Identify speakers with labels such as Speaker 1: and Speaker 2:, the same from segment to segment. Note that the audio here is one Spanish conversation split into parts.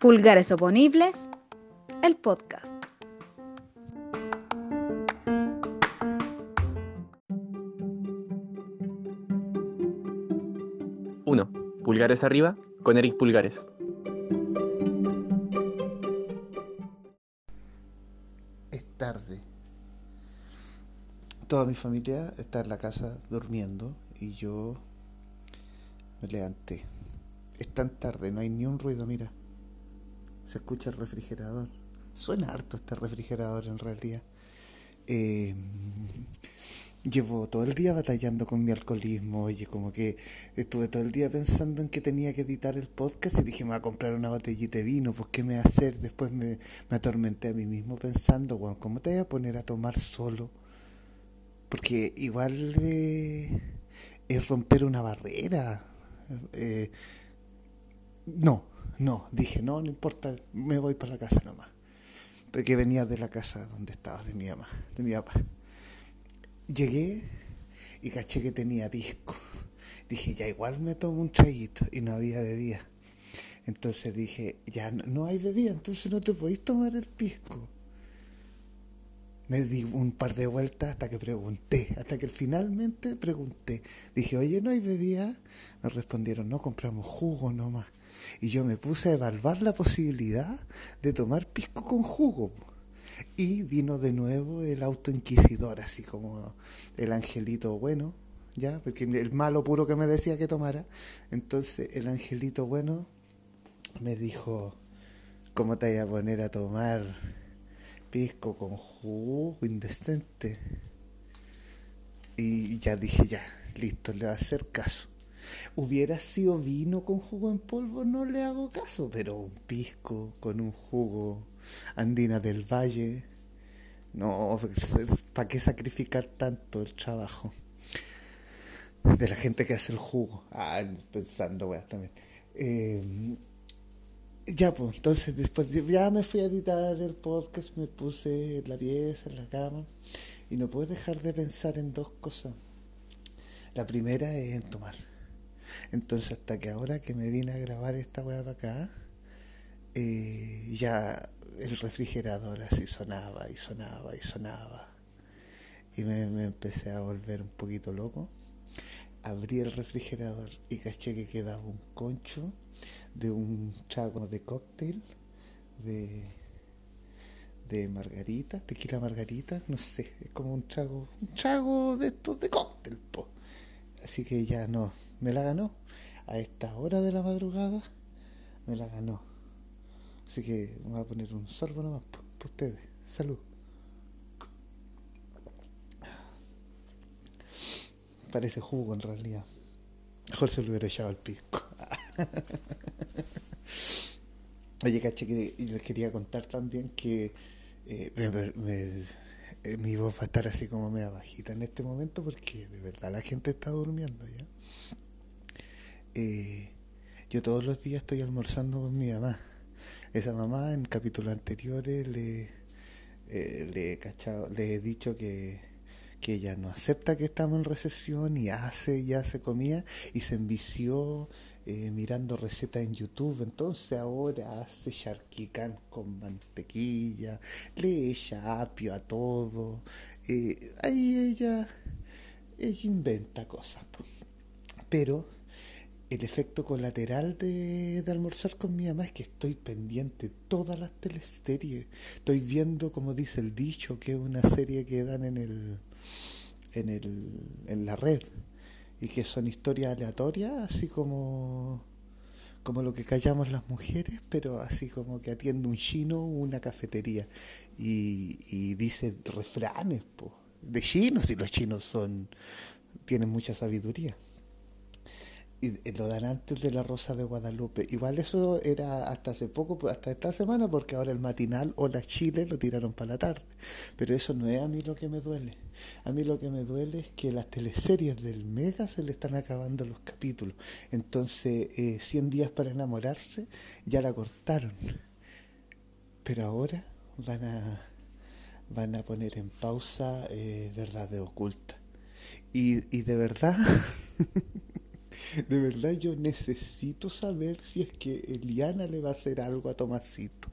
Speaker 1: Pulgares oponibles, el podcast.
Speaker 2: Uno, Pulgares arriba con Eric Pulgares.
Speaker 3: Es tarde. Toda mi familia está en la casa durmiendo y yo me levanté. Es tan tarde, no hay ni un ruido, mira. Se escucha el refrigerador. Suena harto este refrigerador en realidad. Eh, llevo todo el día batallando con mi alcoholismo. Oye, como que estuve todo el día pensando en que tenía que editar el podcast y dije, me voy a comprar una botellita de vino. Pues, ¿qué me va a hacer? Después me, me atormenté a mí mismo pensando, bueno, ¿cómo te voy a poner a tomar solo? Porque igual eh, es romper una barrera. Eh, no, no, dije, no, no importa, me voy para la casa nomás. Porque venía de la casa donde estaba, de mi mamá, de mi papá. Llegué y caché que tenía pisco. Dije, ya igual me tomo un traguito y no había bebida. Entonces dije, ya no, hay bebida, entonces no te podéis tomar el pisco. Me di un par de vueltas hasta que pregunté, hasta que finalmente pregunté. Dije, oye, ¿no hay bebida? Me respondieron, no, compramos jugo nomás. Y yo me puse a evaluar la posibilidad de tomar pisco con jugo. Y vino de nuevo el auto inquisidor, así como el angelito bueno, ¿ya? Porque el malo puro que me decía que tomara. Entonces el angelito bueno me dijo, ¿cómo te voy a poner a tomar pisco con jugo indecente? Y ya dije, ya, listo, le va a hacer caso. Hubiera sido vino con jugo en polvo, no le hago caso, pero un pisco con un jugo andina del valle, no, ¿para qué sacrificar tanto el trabajo? De la gente que hace el jugo. Ah, pensando, weas también. Eh, ya, pues, entonces después ya me fui a editar el podcast, me puse en la pieza, en la cama, y no puedo dejar de pensar en dos cosas. La primera es en tomar. Entonces, hasta que ahora que me vine a grabar esta weá para acá, eh, ya el refrigerador así sonaba y sonaba y sonaba. Y me, me, empecé a volver un poquito loco. Abrí el refrigerador y caché que quedaba un concho de un trago de cóctel de, de margarita, tequila margarita, no sé, es como un trago, un trago de estos de cóctel, po. Así que ya no, me la ganó. A esta hora de la madrugada me la ganó. Así que me voy a poner un sorbo nomás para ustedes. Salud. Parece jugo en realidad. Mejor se lo hubiera echado al pisco. Oye, caché que les quería contar también que eh, eh, mi voz va a estar así como media bajita en este momento porque de verdad la gente está durmiendo ya. Eh, yo todos los días estoy almorzando con mi mamá. Esa mamá en capítulos anteriores le, le, he cachado, he dicho que, que ella no acepta que estamos en recesión y hace y hace comida y se envició eh, mirando recetas en YouTube. Entonces ahora hace charquicán con mantequilla, le echa apio a todo. Eh, ahí ella, ella inventa cosas. Pero el efecto colateral de, de, almorzar con mi mamá es que estoy pendiente todas las teleseries. Estoy viendo, como dice el dicho, que es una serie que dan en el en el en la red y que son historias aleatorias, así como como lo que callamos las mujeres, pero así como que atiende un chino una cafetería. Y, dice refranes po, de chinos y los chinos son tienen mucha sabiduría y lo dan antes de la Rosa de Guadalupe. Igual eso era hasta hace poco, pues, hasta esta semana, porque ahora el matinal o la Chile lo tiraron para la tarde. Pero eso no es a mí lo que me duele. A mí lo que me duele es que las teleseries del Mega se le están acabando los capítulos. Entonces, eh, 100 días para enamorarse ya la cortaron. Pero ahora van a, van a poner en pausa eh, Verdad de Oculta. Y, y de verdad... De verdad yo necesito saber si es que Eliana le va a hacer algo a Tomasito.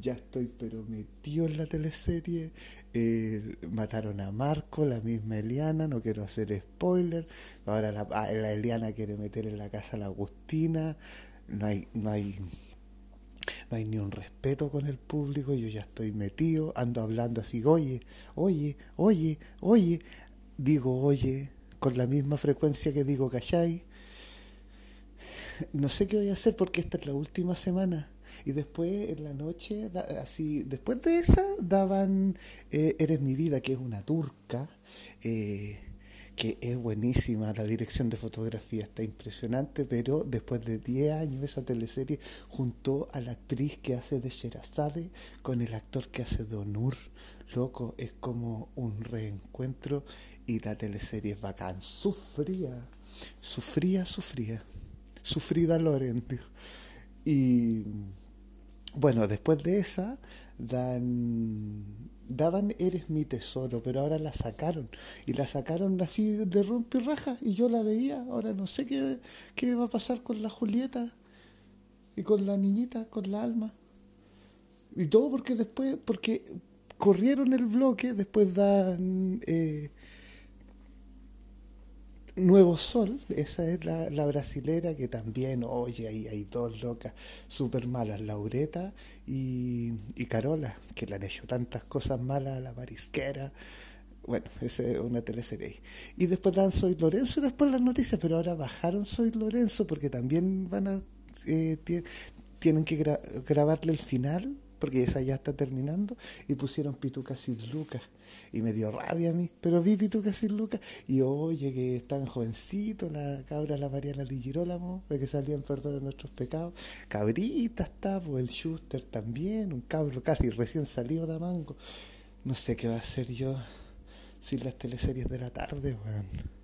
Speaker 3: Ya estoy pero metido en la teleserie. Eh, mataron a Marco, la misma Eliana, no quiero hacer spoiler. Ahora la, ah, la Eliana quiere meter en la casa a la Agustina. No hay, no hay no hay ni un respeto con el público, yo ya estoy metido, ando hablando así, oye, oye, oye, oye, digo oye, con la misma frecuencia que digo cachai. No sé qué voy a hacer porque esta es la última semana. Y después en la noche, así, después de esa, daban eh, Eres mi vida, que es una turca. Eh, que es buenísima, la dirección de fotografía está impresionante, pero después de 10 años esa teleserie juntó a la actriz que hace de Sherazade con el actor que hace de Onur. Loco, es como un reencuentro y la teleserie es bacán. Sufría, sufría, sufría. Sufrida Loren. Y bueno, después de esa dan daban Eres mi tesoro, pero ahora la sacaron. Y la sacaron así de raja y yo la veía. Ahora no sé qué, qué va a pasar con la Julieta y con la niñita, con la alma. Y todo porque después, porque corrieron el bloque, después dan eh, Nuevo Sol, esa es la, la, brasilera que también, oye, ahí hay dos locas súper malas, Laureta y, y, Carola, que le han hecho tantas cosas malas a la marisquera. Bueno, esa es una teleserie. Y después dan Soy Lorenzo y después las noticias, pero ahora bajaron Soy Lorenzo porque también van a eh, tienen que grabarle el final porque esa ya está terminando, y pusieron Pitucas y Lucas. Y me dio rabia a mí, pero vi Pitucas y Lucas, y oye, que están jovencitos, la cabra, la Mariana Di Girolamo, que salían perdón de nuestros pecados. Cabrita está, pues el Schuster también, un cabro casi recién salido de Mango. No sé qué va a hacer yo sin las teleseries de la tarde, weón.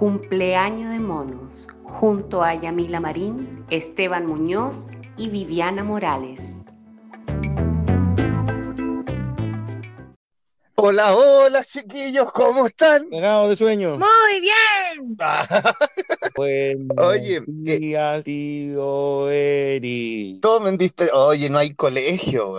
Speaker 4: Cumpleaños de monos, junto a Yamila Marín, Esteban Muñoz y Viviana Morales.
Speaker 5: Hola, hola chiquillos, ¿cómo están?
Speaker 6: Llegado de sueño.
Speaker 7: Muy bien.
Speaker 5: Oye,
Speaker 6: días, tío Eri.
Speaker 5: Tomen diste. Oye, no hay colegio,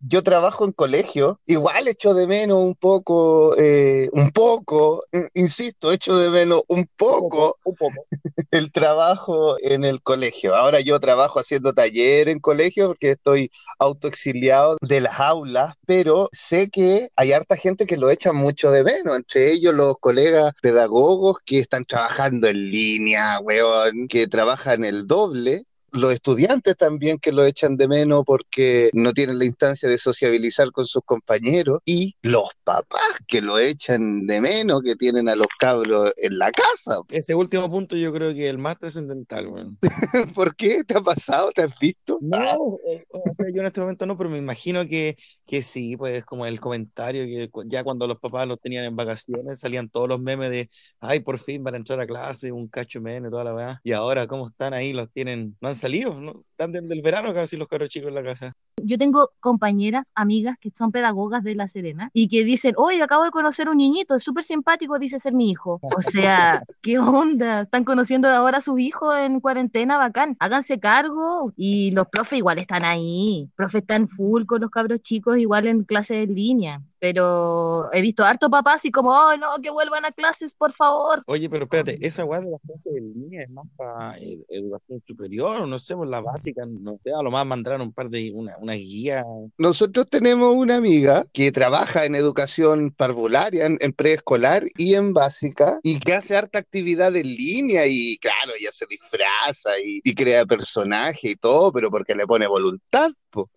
Speaker 5: Yo trabajo en colegio. Igual echo de menos un poco, eh, un poco, insisto, echo de menos un poco,
Speaker 6: un poco,
Speaker 5: el trabajo en el colegio. Ahora yo trabajo haciendo taller en colegio porque estoy autoexiliado de las aulas, pero sé que hay harta gente que lo echa mucho de menos, entre ellos los colegas pedagogos que están trabajando en línea, weón, que trabajan el doble los estudiantes también que lo echan de menos porque no tienen la instancia de sociabilizar con sus compañeros y los papás que lo echan de menos, que tienen a los cabros en la casa.
Speaker 6: Ese último punto yo creo que es el más trascendental,
Speaker 5: ¿Por qué? ¿Te ha pasado? ¿Te has visto?
Speaker 6: No, eh, yo en este momento no, pero me imagino que, que sí, pues como el comentario que ya cuando los papás los tenían en vacaciones salían todos los memes de, ay, por fin van a entrar a clase, un cacho menos, toda la verdad. Y ahora, ¿cómo están ahí? Los tienen, no han salido, ¿no? Están del verano casi los caros chicos en la casa.
Speaker 7: Yo tengo compañeras, amigas que son pedagogas de La Serena y que dicen, oye, acabo de conocer un niñito, es súper simpático, dice ser mi hijo. O sea, ¿qué onda? Están conociendo ahora a sus hijos en cuarentena, bacán. Háganse cargo y los profes igual están ahí. Profes están full con los cabros chicos, igual en clases en línea pero he visto harto papás y como, oh, no, que vuelvan a clases, por favor.
Speaker 6: Oye, pero espérate, esa weá de las clases en línea es más para educación superior, o no sé, por la básica, no sé, a lo más mandaron un par de, una, una guía.
Speaker 5: Nosotros tenemos una amiga que trabaja en educación parvularia, en, preescolar y en básica, y que hace harta actividad en línea, y claro, ella se disfraza y, y crea personaje y todo, pero porque le pone voluntad, pues.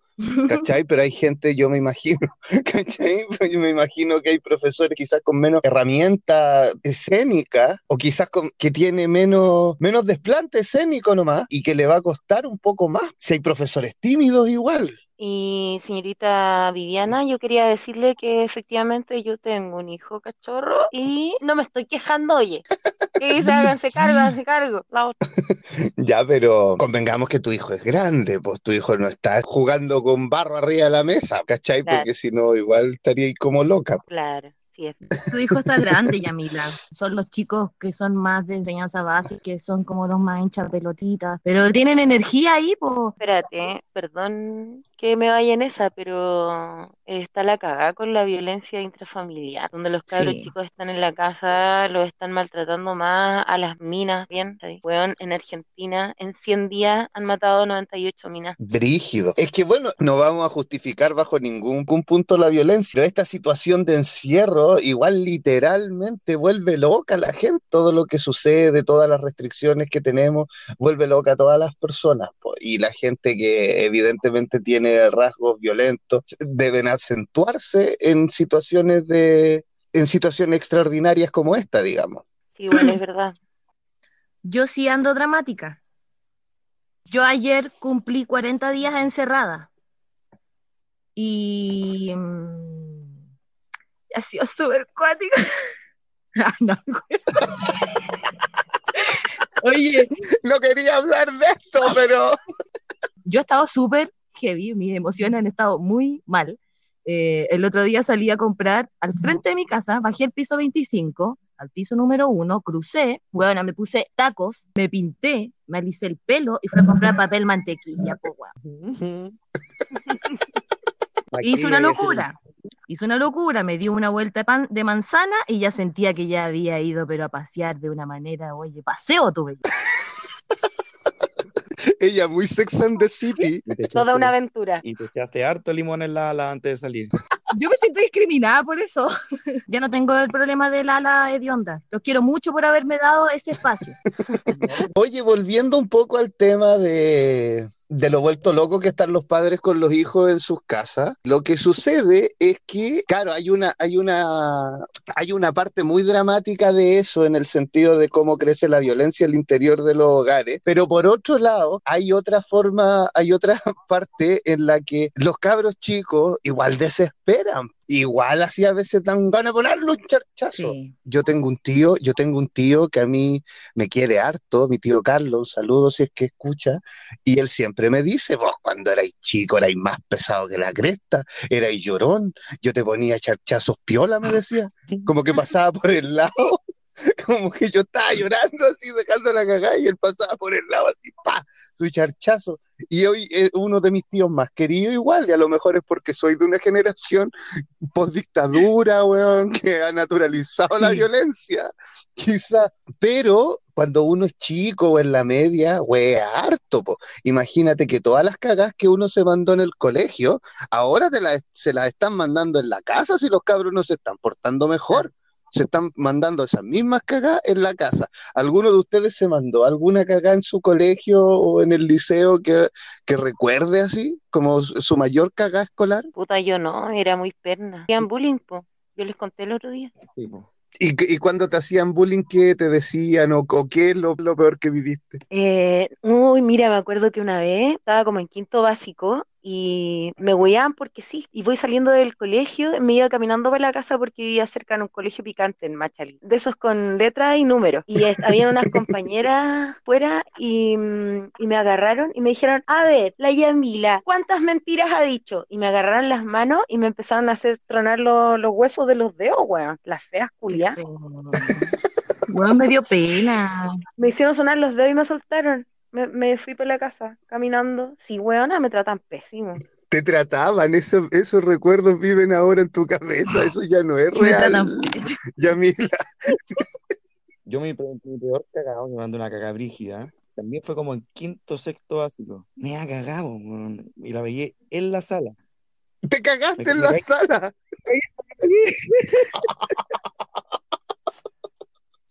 Speaker 5: ¿Cachai? Pero hay gente, yo me imagino, ¿cachai? Yo me imagino que hay profesores quizás con menos herramienta escénica o quizás con, que tiene menos, menos desplante escénico nomás y que le va a costar un poco más. Si hay profesores tímidos igual.
Speaker 8: Y señorita Viviana, yo quería decirle que efectivamente yo tengo un hijo cachorro y no me estoy quejando, oye. ¿Qué dice? Háganse cargo, háganse cargo. La otra.
Speaker 5: Ya, pero convengamos que tu hijo es grande, pues tu hijo no está jugando con barro arriba de la mesa, ¿cachai?
Speaker 8: Claro.
Speaker 5: Porque si no, igual estaría ahí como loca.
Speaker 8: Claro, sí es.
Speaker 7: Tu hijo está grande, Yamila. Son los chicos que son más de enseñanza básica, que son como los más hinchas pelotitas. Pero tienen energía ahí, pues.
Speaker 8: Espérate, perdón que me vaya en esa, pero está la cagada con la violencia intrafamiliar, donde los cabros
Speaker 7: Sí.
Speaker 8: chicos están en la casa, los están maltratando más a las minas, bien, en Argentina en 100 días han matado 98 minas.
Speaker 5: Brígido. Es que bueno, no vamos a justificar bajo ningún ningún punto la violencia, pero esta situación de encierro igual literalmente vuelve loca a la gente, todo lo que sucede, todas las restricciones que tenemos, vuelve loca a todas las personas, po. y la gente que evidentemente tiene rasgos violentos deben acentuarse en situaciones de en situaciones extraordinarias como esta, digamos.
Speaker 8: Sí, igual es verdad.
Speaker 7: Yo sí ando dramática. Yo ayer cumplí 40 días encerrada. Y mm, ha sido súper cuático. Ay, no. Oye,
Speaker 5: No quería hablar de esto, pero
Speaker 7: yo he estado súper heavy, mis emociones han estado muy mal. Eh, el otro día salí a comprar al frente de mi casa, bajé el piso 25, al piso número 1, crucé, bueno, me puse tacos, me pinté, me alicé el pelo y fui a comprar papel mantequilla, po. Hice una locura. Hice una locura, me dio una vuelta de, pan- de manzana y ya sentía que ya había ido, pero a pasear de una manera, oye, paseo tuve.
Speaker 5: Ella muy Sex and the City.
Speaker 8: Toda una aventura.
Speaker 6: Y te echaste harto limón en la ala antes de salir.
Speaker 7: Yo me siento discriminada por eso. ya no tengo el problema del ala hedionda. Los quiero mucho por haberme dado ese espacio.
Speaker 5: Oye, volviendo un poco al tema de, de lo vuelto loco que están los padres con los hijos en sus casas, lo que sucede es que, claro, hay una, hay una, hay una parte muy dramática de eso en el sentido de cómo crece la violencia al interior de los hogares, pero por otro lado, hay otra forma, hay otra parte en la que los cabros chicos igual desesperan. Igual así a veces dan ganas de ponerle un charchazo.
Speaker 7: Sí.
Speaker 5: Yo tengo un tío, yo tengo un tío que a mí me quiere harto, mi tío Carlos, un saludo si es que escucha, y él siempre me dice, vos cuando erais chico erais más pesado que la cresta, erais llorón, yo te ponía charchazos piola, me decía, como que pasaba por el lado, como que yo estaba llorando así, dejando la cagada, y él pasaba por el lado así, pa, su charchazo. Y hoy es uno de mis tíos más queridos igual, y a lo mejor es porque soy de una generación post-dictadura, weón, que ha naturalizado la violencia, quizá, pero cuando uno es chico o en la media, güey, harto, po. Imagínate que todas las cagas que uno se mandó en el colegio, ahora te las- se las están mandando en la casa si los cabros no se están portando mejor. Se están mandando esas mismas cagas en la casa. ¿Alguno de ustedes se mandó alguna cagada en su colegio o en el liceo que, que recuerde así, como su mayor cagada escolar?
Speaker 8: Puta, yo no, era muy perna. Hacían bullying, po. Yo les conté el otro día.
Speaker 6: Sí, po.
Speaker 5: ¿Y, que- y cuando te hacían bullying, qué te decían o, o qué es lo, lo peor que viviste?
Speaker 8: Eh, uy, mira, me acuerdo que una vez estaba como en quinto básico y me hueaban porque sí. Y voy saliendo del colegio, me iba caminando para la casa porque vivía cerca de un colegio picante en Machalí. De esos con letras y números. Y es- habían unas compañeras fuera y, mm, y me agarraron y me dijeron, a ver, la Yamila, ¿cuántas mentiras ha dicho? Y me agarraron las manos y me empezaron a hacer tronar lo- los huesos de los dedos, weón. Las feas culias.
Speaker 7: Weón, me dio pena.
Speaker 8: Me hicieron sonar los dedos y me soltaron. Me, me fui por la casa caminando. Sí, weona, me tratan pésimo.
Speaker 5: Te trataban, esos, esos recuerdos viven ahora en tu cabeza, eso ya no es
Speaker 7: Me
Speaker 5: real, Yamila.
Speaker 6: Yo mi, mi peor cagado, me mandó una cagada brígida. También fue como en quinto, sexto básico. Me ha cagado, y la veía en la sala.
Speaker 5: Te cagaste
Speaker 6: Me-
Speaker 5: en
Speaker 6: me
Speaker 5: la
Speaker 6: caí.
Speaker 5: sala.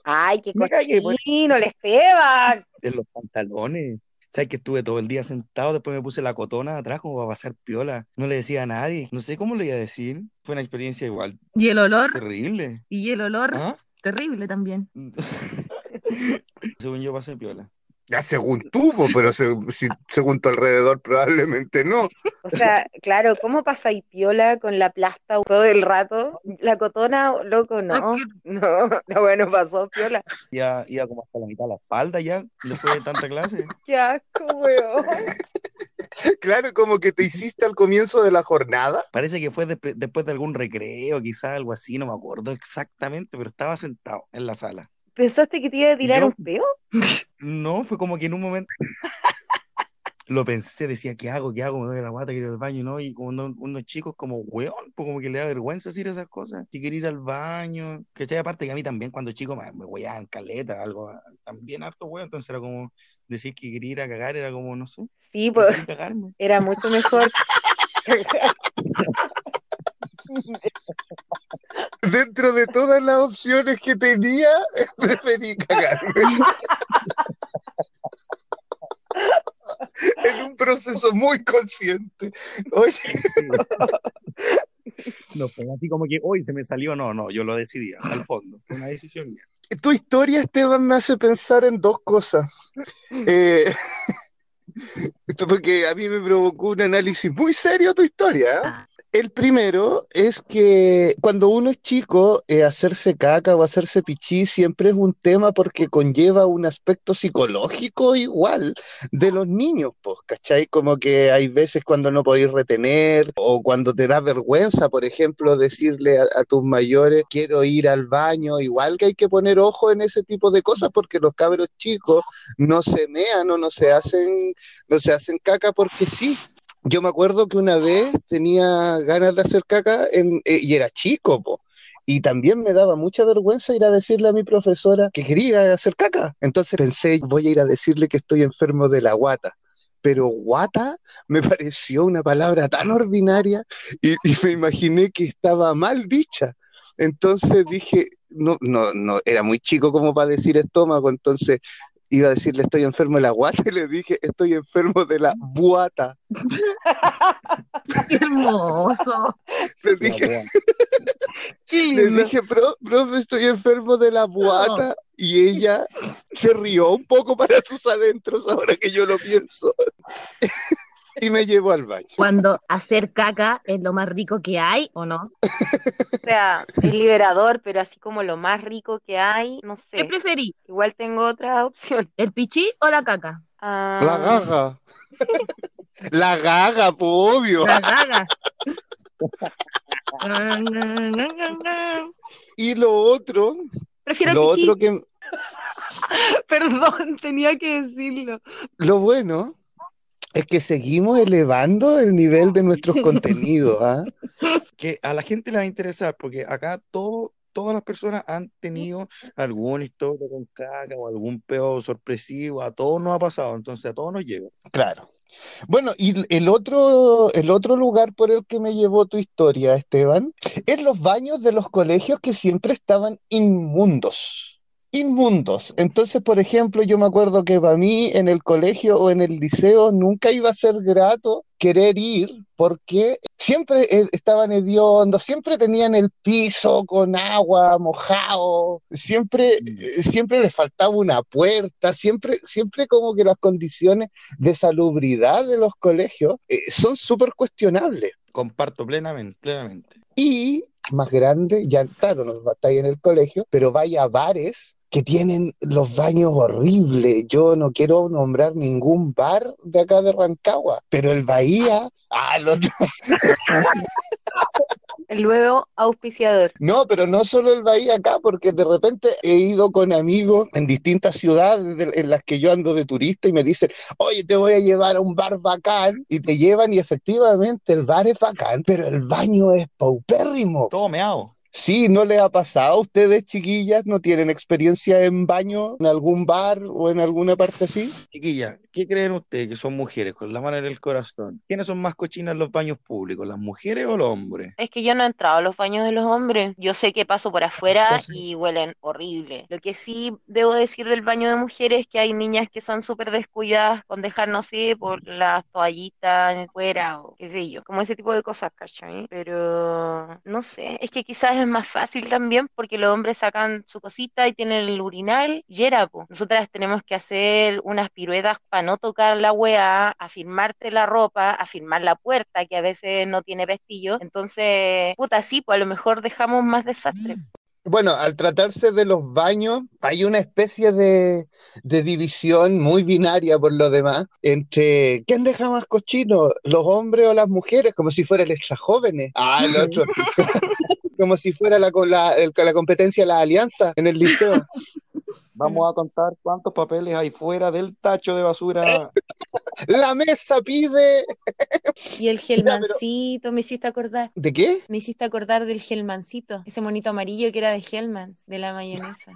Speaker 8: Ay, qué
Speaker 6: pues.
Speaker 8: cochino, les pegan.
Speaker 6: En los pantalones. ¿Sabes que estuve todo el día sentado? Después me puse la cotona atrás como para pasar piola. No le decía a nadie. No sé cómo le iba a decir. Fue una experiencia igual
Speaker 7: Y el olor,
Speaker 6: terrible.
Speaker 7: y el olor
Speaker 6: ¿Ah?
Speaker 7: terrible también.
Speaker 6: Según yo pasé piola.
Speaker 5: Ya según tú, po, pero se- si- según tu alrededor probablemente no.
Speaker 8: O sea, claro, ¿cómo pasáis piola con la plasta todo el rato? La cotona, loco, no. No, no, bueno, pasó piola.
Speaker 6: Iba, iba como hasta la mitad de la espalda ya, después de tanta clase.
Speaker 8: Qué asco, weón.
Speaker 5: Claro, como que te hiciste al comienzo de la jornada.
Speaker 6: Parece que fue despe- después de algún recreo, quizás algo así, no me acuerdo exactamente, pero estaba sentado en la sala.
Speaker 8: ¿Pensaste que te iba a tirar
Speaker 6: Yo-
Speaker 8: un peo?
Speaker 6: No, fue como que en un momento lo pensé, decía, ¿qué hago? ¿Qué hago? Me duele la guata, quiero ir al baño, ¿no? Y como uno- unos chicos como, weón, pues como que le da vergüenza decir esas cosas. Si quiere ir al baño, ¿cachai? Aparte que a mí también cuando chico me, me en caleta, algo, también harto weón, entonces era como decir que quería ir a cagar, era como, no sé,
Speaker 8: Sí, pues era mucho mejor.
Speaker 5: Dentro de todas las opciones que tenía, preferí cagarme. En un proceso muy consciente. Oye,
Speaker 6: No fue así como que hoy se me salió, no, no, yo lo decidí, al fondo, fue una decisión mía.
Speaker 5: tu historia, Esteban, me hace pensar en dos cosas. Eh, esto porque a mí me provocó un análisis muy serio tu historia. El primero es que cuando uno es chico, eh, hacerse caca o hacerse pichí siempre es un tema porque conlleva un aspecto psicológico igual de los niños, pues, ¿cachai? Como que hay veces cuando no podéis retener o cuando te da vergüenza, por ejemplo, decirle a, a tus mayores, quiero ir al baño, igual que hay que poner ojo en ese tipo de cosas porque los cabros chicos no se mean o no se hacen, no se hacen caca porque sí. Yo me acuerdo que una vez tenía ganas de hacer caca eh, y era chico. Y también me daba mucha vergüenza ir a decirle a mi profesora que quería hacer caca. Entonces pensé, voy a ir a decirle que estoy enfermo de la guata. Pero guata me pareció una palabra tan ordinaria y, y me imaginé que estaba mal dicha. Entonces dije, no, no, no, era muy chico como para decir estómago, entonces iba a decirle estoy enfermo de la guata y le dije estoy enfermo de la buata.
Speaker 7: Qué hermoso.
Speaker 5: Le dije, le dije, "Pro- profe, estoy enfermo de la buata. Y ella se rió un poco para sus adentros ahora que yo lo pienso. Y me llevó al baño.
Speaker 7: Cuando hacer caca es lo más rico que hay, ¿o no?
Speaker 8: O sea, es liberador, pero así como lo más rico que hay, no
Speaker 7: ¿Qué
Speaker 8: sé.
Speaker 7: preferís?
Speaker 8: Igual tengo otra opción.
Speaker 7: ¿El pichí o la caca?
Speaker 8: Ah,
Speaker 5: La gaga. La gaga, po, obvio.
Speaker 7: La caga.
Speaker 5: Y lo otro,
Speaker 8: prefiero
Speaker 5: lo
Speaker 8: pichí.
Speaker 5: otro que,
Speaker 8: Perdón, tenía que decirlo.
Speaker 5: lo bueno es que seguimos elevando el nivel de nuestros contenidos, ¿ah?
Speaker 6: que a la gente le va a interesar, porque acá todo, todas las personas han tenido alguna historia con caca o algún peo sorpresivo, a todos nos ha pasado, entonces a todos nos llega.
Speaker 5: Claro. Bueno, y el otro, el otro lugar por el que me llevó tu historia, Esteban, es los baños de los colegios que siempre estaban inmundos. Inmundos. Entonces, por ejemplo, yo me acuerdo que para mí en el colegio o en el liceo nunca iba a ser grato querer ir porque siempre eh, estaban hediondos, siempre tenían el piso con agua mojado, siempre, eh, siempre les faltaba una puerta, siempre, siempre como que las condiciones de salubridad de los colegios eh, son súper cuestionables.
Speaker 6: Comparto plenamente, plenamente.
Speaker 5: Y más grande, ya claro, no estáis en el colegio, pero vaya a bares que tienen los baños horribles. Yo no quiero nombrar ningún bar de acá de Rancagua, pero el Bahía, ah, lo-
Speaker 8: El nuevo auspiciador.
Speaker 5: No, pero no solo el Bahía acá, porque de repente he ido con amigos en distintas ciudades de- en las que yo ando de turista y me dicen, oye, te voy a llevar a un bar bacán, y te llevan y efectivamente el bar es bacán, pero el baño es paupérrimo.
Speaker 6: Todo meado.
Speaker 5: Sí, ¿no les ha pasado a ustedes, chiquillas? ¿No tienen experiencia en baño en algún bar o en alguna parte así?
Speaker 6: Chiquilla, ¿qué creen ustedes que son mujeres con la mano en el corazón? ¿Quiénes son más cochinas en los baños públicos, las mujeres o los hombres?
Speaker 8: Es que yo no he entrado a los baños de los hombres. Yo sé que paso por afuera
Speaker 6: sé.
Speaker 8: y huelen horrible. Lo que sí debo decir del baño de mujeres es que hay niñas que son súper descuidadas con dejar, no sé, por las toallitas fuera o qué sé yo. Como ese tipo de cosas, ¿cachai? Pero no sé, es que quizás es es más fácil también porque los hombres sacan su cosita y tienen el urinal y era, po. Nosotras tenemos que hacer unas piruetas para no tocar la weá, afirmarte la ropa, afirmar la puerta que a veces no tiene pestillo. Entonces, puta, sí, pues a lo mejor dejamos más desastre.
Speaker 5: Bueno, al tratarse de los baños, hay una especie de, de división muy binaria por lo demás entre ¿quién deja más cochino? ¿Los hombres o las mujeres? Como si fuera el extra jóvenes. Ah, el otro. Como si fuera la, la competencia de la alianza en el liceo.
Speaker 6: Vamos a contar cuántos papeles hay fuera del tacho de basura.
Speaker 5: La mesa pide.
Speaker 9: Y el gelmancito, me hiciste acordar.
Speaker 5: ¿De qué?
Speaker 9: Me hiciste acordar del gelmancito, ese monito amarillo que era de Hellmans, de la mayonesa.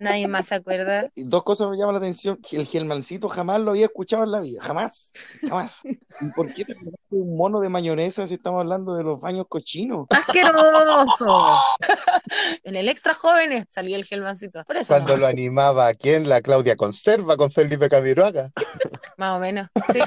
Speaker 9: Nadie más se acuerda.
Speaker 6: Dos cosas me llaman la atención. El gelmancito jamás lo había escuchado en la vida. Jamás. Jamás. ¿Y por qué te un mono de mayonesa si estamos hablando de los baños cochinos?
Speaker 7: ¡Asqueroso!
Speaker 9: En el extra jóvenes salió el gelmancito. Por eso,
Speaker 5: Cuando
Speaker 9: no,
Speaker 5: lo animaba quién? La Claudia Conserva con Felipe Camiroaga.
Speaker 9: más o menos. Sí.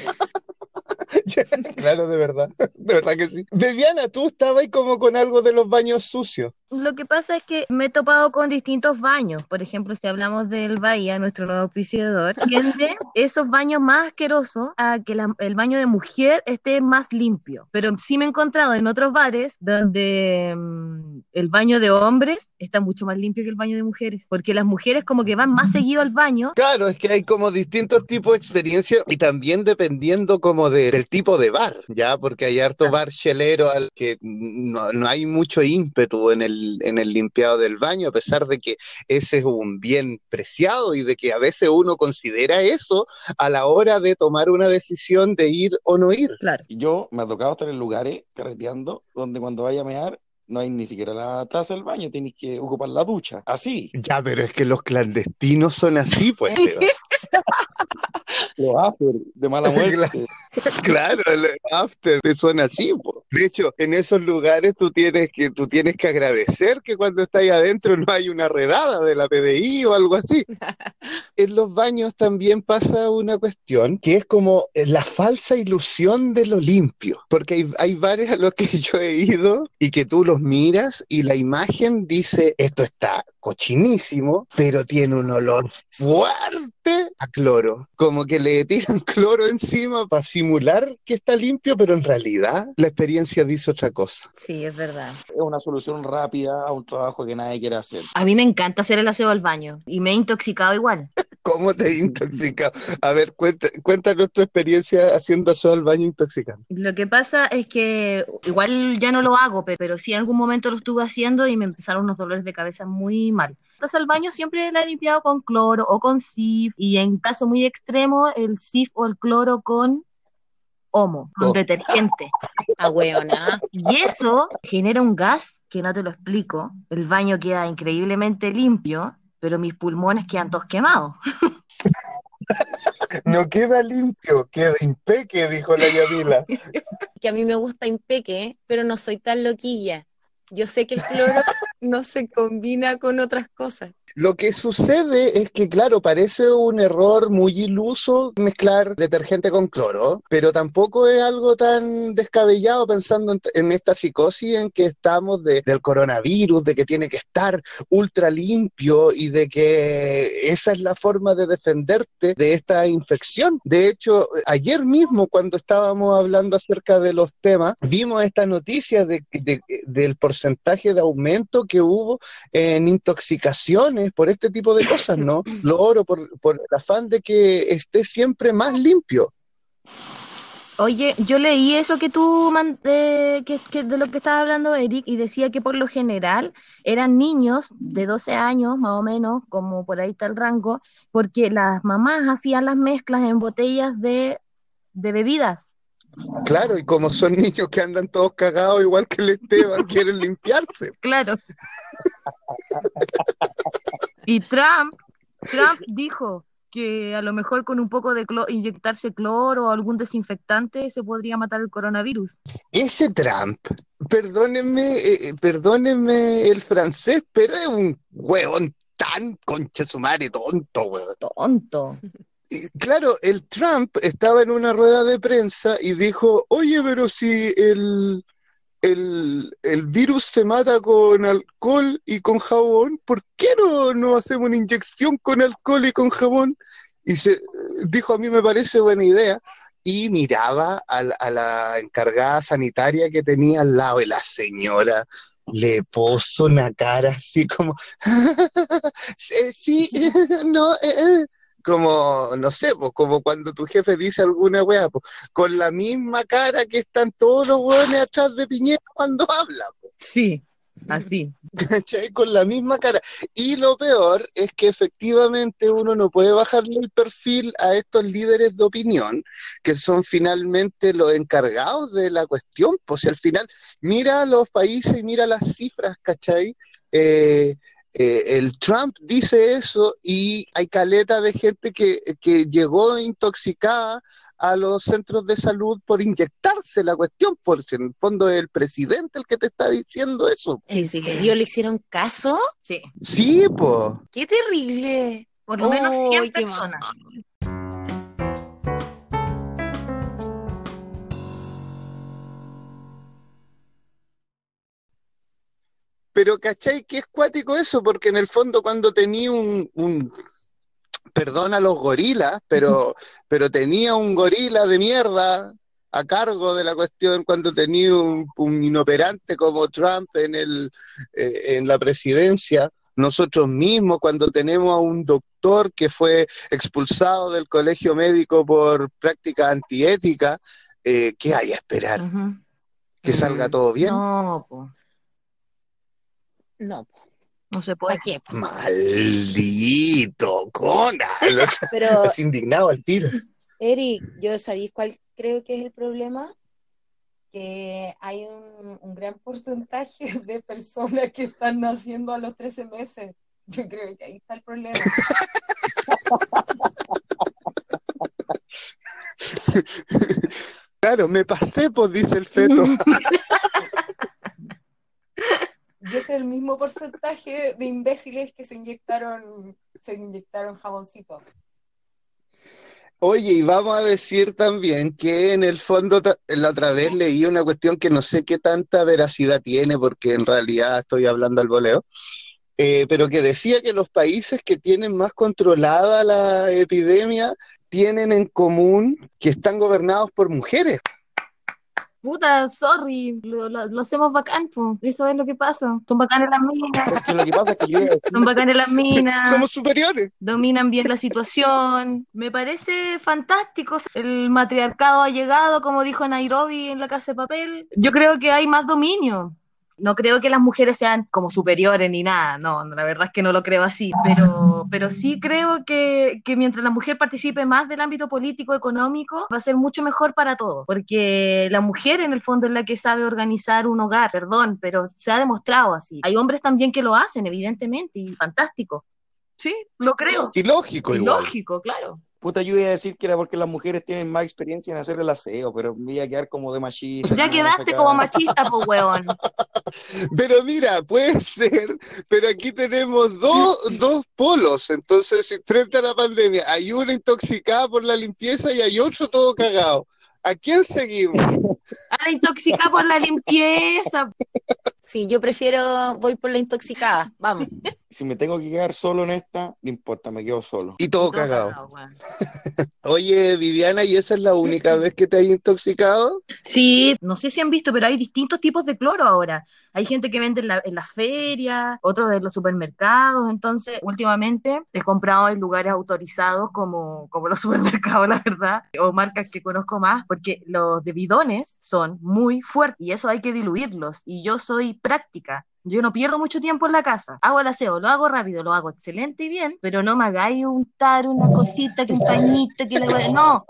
Speaker 5: Claro, de verdad. De verdad que sí. Viviana, tú estabas ahí como con algo de los baños sucios.
Speaker 7: Lo que pasa es que me he topado con distintos baños. Por ejemplo, si hablamos del Bahía, nuestro nuevo auspiciador, tiende esos baños más asquerosos a que la- el baño de mujer esté más limpio. Pero sí me he encontrado en otros bares donde mm, el baño de hombres está mucho más limpio que el baño de mujeres. Porque las mujeres como que van más seguido al baño.
Speaker 5: Claro, es que hay como distintos tipos de experiencias y también dependiendo como de- del tipo de bar, ¿ya? Porque hay harto bar chelero al que no, no hay mucho ímpetu en el, en el limpiado del baño, a pesar de que ese es un bien preciado y de que a veces uno considera eso a la hora de tomar una decisión de ir o no ir.
Speaker 7: Claro.
Speaker 6: Yo me ha tocado estar en lugares carreteando donde cuando vaya a mear no hay ni siquiera la taza del baño, tienes que ocupar la ducha. Así.
Speaker 5: Ya, pero es que los clandestinos son así, pues.
Speaker 6: Los after de mala muerte.
Speaker 5: Claro, el after te suena así. po. De hecho, en esos lugares tú tienes que tú tienes que agradecer que cuando estás ahí adentro no hay una redada de la PDI o algo así. En los baños también pasa una cuestión que es como la falsa ilusión de lo limpio, porque hay, hay bares a los que yo he ido y que tú los miras y la imagen dice, esto está cochinísimo, pero tiene un olor fuerte a cloro, como que le tiran cloro encima para simular que está limpio, pero en realidad la experiencia dice otra cosa.
Speaker 7: Sí, es verdad.
Speaker 6: Es una solución rápida a un trabajo que nadie quiere hacer.
Speaker 7: A mí me encanta hacer el aseo al baño y me he intoxicado igual.
Speaker 5: ¿Cómo te intoxicado? A ver, cuenta, cuéntanos tu experiencia haciendo aseo al baño intoxicante.
Speaker 7: Lo que pasa es que igual ya no lo hago, pe- pero sí en algún momento lo estuve haciendo y me empezaron unos dolores de cabeza muy mal. Entonces al baño siempre la he limpiado con cloro o con SIF y en caso muy extremo el SIF o el cloro con homo, con
Speaker 6: Oh.
Speaker 7: detergente.
Speaker 9: A hueona.
Speaker 7: Y eso genera un gas que no te lo explico. El baño queda increíblemente limpio, pero mis pulmones quedan todos quemados.
Speaker 5: No queda limpio, queda impeque, dijo la Yamila.
Speaker 9: Que a mí me gusta impeque, pero no soy tan loquilla. Yo sé que el cloro no se combina con otras cosas.
Speaker 5: Lo que sucede es que, claro, parece un error muy iluso mezclar detergente con cloro, pero tampoco es algo tan descabellado pensando en, esta psicosis en que estamos de- del coronavirus, de que tiene que estar ultra limpio y de que esa es la forma de defenderte de esta infección. De hecho, ayer mismo cuando estábamos hablando acerca de los temas, vimos esta noticia de, de- del porcentaje de aumento que hubo en intoxicaciones por este tipo de cosas, ¿no? Lo oro por, por el afán de que esté siempre más limpio.
Speaker 7: Oye, yo leí eso que tú, eh, que, que de lo que estaba hablando Eric, y decía que por lo general eran niños de 12 años, más o menos, como por ahí está el rango, porque las mamás hacían las mezclas en botellas de, de bebidas.
Speaker 5: Claro, y como son niños que andan todos cagados igual que el Esteban, quieren limpiarse.
Speaker 7: Claro. Y Trump, Trump dijo que a lo mejor con un poco de clo- inyectarse cloro o algún desinfectante se podría matar el coronavirus.
Speaker 5: Ese Trump, perdónenme, eh, eh, perdónenme el francés, pero es un hueón tan concha su madre tonto, huevón.
Speaker 7: Tonto.
Speaker 5: Claro, el Trump estaba en una rueda de prensa y dijo, oye, pero si el, el, el virus se mata con alcohol y con jabón, ¿por qué no, no hacemos una inyección con alcohol y con jabón? Y se dijo, a mí me parece buena idea. Y miraba a, a la encargada sanitaria que tenía al lado y la señora le puso una cara así como, "Eh, sí, no, eh, eh". Como, no sé, pues, como cuando tu jefe dice alguna weá, pues, con la misma cara que están todos los weones atrás de Piñera cuando habla, pues,
Speaker 7: Sí, así.
Speaker 5: ¿cachai? Con la misma cara. Y lo peor es que efectivamente uno no puede bajarle el perfil a estos líderes de opinión, que son finalmente los encargados de la cuestión, pues al final mira los países y mira las cifras, ¿cachai? Eh, eh, el Trump dice eso y hay caleta de gente que, que llegó intoxicada a los centros de salud por inyectarse la cuestión, porque en el fondo es el presidente el que te está diciendo eso.
Speaker 9: ¿En serio le hicieron caso?
Speaker 7: Sí.
Speaker 5: Sí, pues.
Speaker 9: ¡Qué terrible!
Speaker 7: Por lo menos 100
Speaker 9: Uy, qué
Speaker 5: Pero ¿cachai que es cuático eso? Porque en el fondo cuando tenía un, un perdón a los gorilas, pero, pero tenía un gorila de mierda a cargo de la cuestión cuando tenía un, un inoperante como Trump en el, eh, en la presidencia. Nosotros mismos, cuando tenemos a un doctor que fue expulsado del colegio médico por práctica antiética, eh, ¿qué hay a esperar? ¿Que salga todo bien?
Speaker 7: No, po,
Speaker 9: No,
Speaker 7: no se puede.
Speaker 9: ¿para qué?
Speaker 5: Maldito, Conan.
Speaker 9: Pero,
Speaker 5: Es indignado al tiro.
Speaker 9: Eric, ¿yo sabéis cuál creo que es el problema? Que hay un, un gran porcentaje de personas que están naciendo a los 13 meses. Yo creo que ahí está el problema.
Speaker 5: Claro, me pasé, pues dice el feto.
Speaker 9: Y es el mismo porcentaje de imbéciles que se inyectaron, se inyectaron jaboncito.
Speaker 5: Oye, y vamos a decir también que en el fondo, la otra vez leí una cuestión que no sé qué tanta veracidad tiene, porque en realidad estoy hablando al voleo, eh, pero que decía que los países que tienen más controlada la epidemia tienen en común que están gobernados por mujeres.
Speaker 7: Puta, sorry, lo, lo- lo hacemos bacán, po. Eso es lo que pasa. Son bacanes las minas,
Speaker 6: Porque lo que pasa es que yo
Speaker 7: son bacanes las minas.
Speaker 5: Somos superiores.
Speaker 7: dominan bien la situación. Me parece fantástico. El matriarcado ha llegado, como dijo Nairobi en la Casa de Papel. Yo creo que hay más dominio. No creo que las mujeres sean como superiores ni nada, no, la verdad es que no lo creo así, pero, pero sí creo que, que mientras la mujer participe más del ámbito político, económico, va a ser mucho mejor para todos, porque la mujer en el fondo es la que sabe organizar un hogar, perdón, pero se ha demostrado así. Hay hombres también que lo hacen, evidentemente, y fantástico. Sí, lo creo.
Speaker 5: Y lógico
Speaker 7: Y
Speaker 5: igual.
Speaker 7: lógico, claro.
Speaker 6: Puta, yo iba a decir que era porque las mujeres tienen más experiencia en hacer el aseo, pero me iba a quedar como de machista.
Speaker 7: Ya quedaste como machista, pues, weón.
Speaker 5: Pero mira, puede ser, pero aquí tenemos dos, dos polos. Entonces, frente a la pandemia hay una intoxicada por la limpieza y hay otro todo cagado. ¿A quién seguimos?
Speaker 7: A la intoxicada por la limpieza.
Speaker 9: Sí, yo prefiero, voy por la intoxicada, vamos.
Speaker 6: Si me tengo que quedar solo en esta, no importa, me quedo solo.
Speaker 5: Y todo
Speaker 7: Todo
Speaker 5: cagado. Oye, Viviana, ¿y esa es la única vez que te has intoxicado?
Speaker 7: Sí, no sé si han visto, pero hay distintos tipos de cloro ahora. Hay gente que vende en la, en la feria, otros en los supermercados. Entonces, últimamente he comprado en lugares autorizados como, como los supermercados, la verdad, o marcas que conozco más, porque los de bidones son muy fuertes y eso hay que diluirlos. Y yo soy práctica. Yo no pierdo mucho tiempo en la casa. Hago el aseo, lo hago rápido, lo hago excelente y bien, pero no me hagáis untar una cosita, que un pañito, que le... No,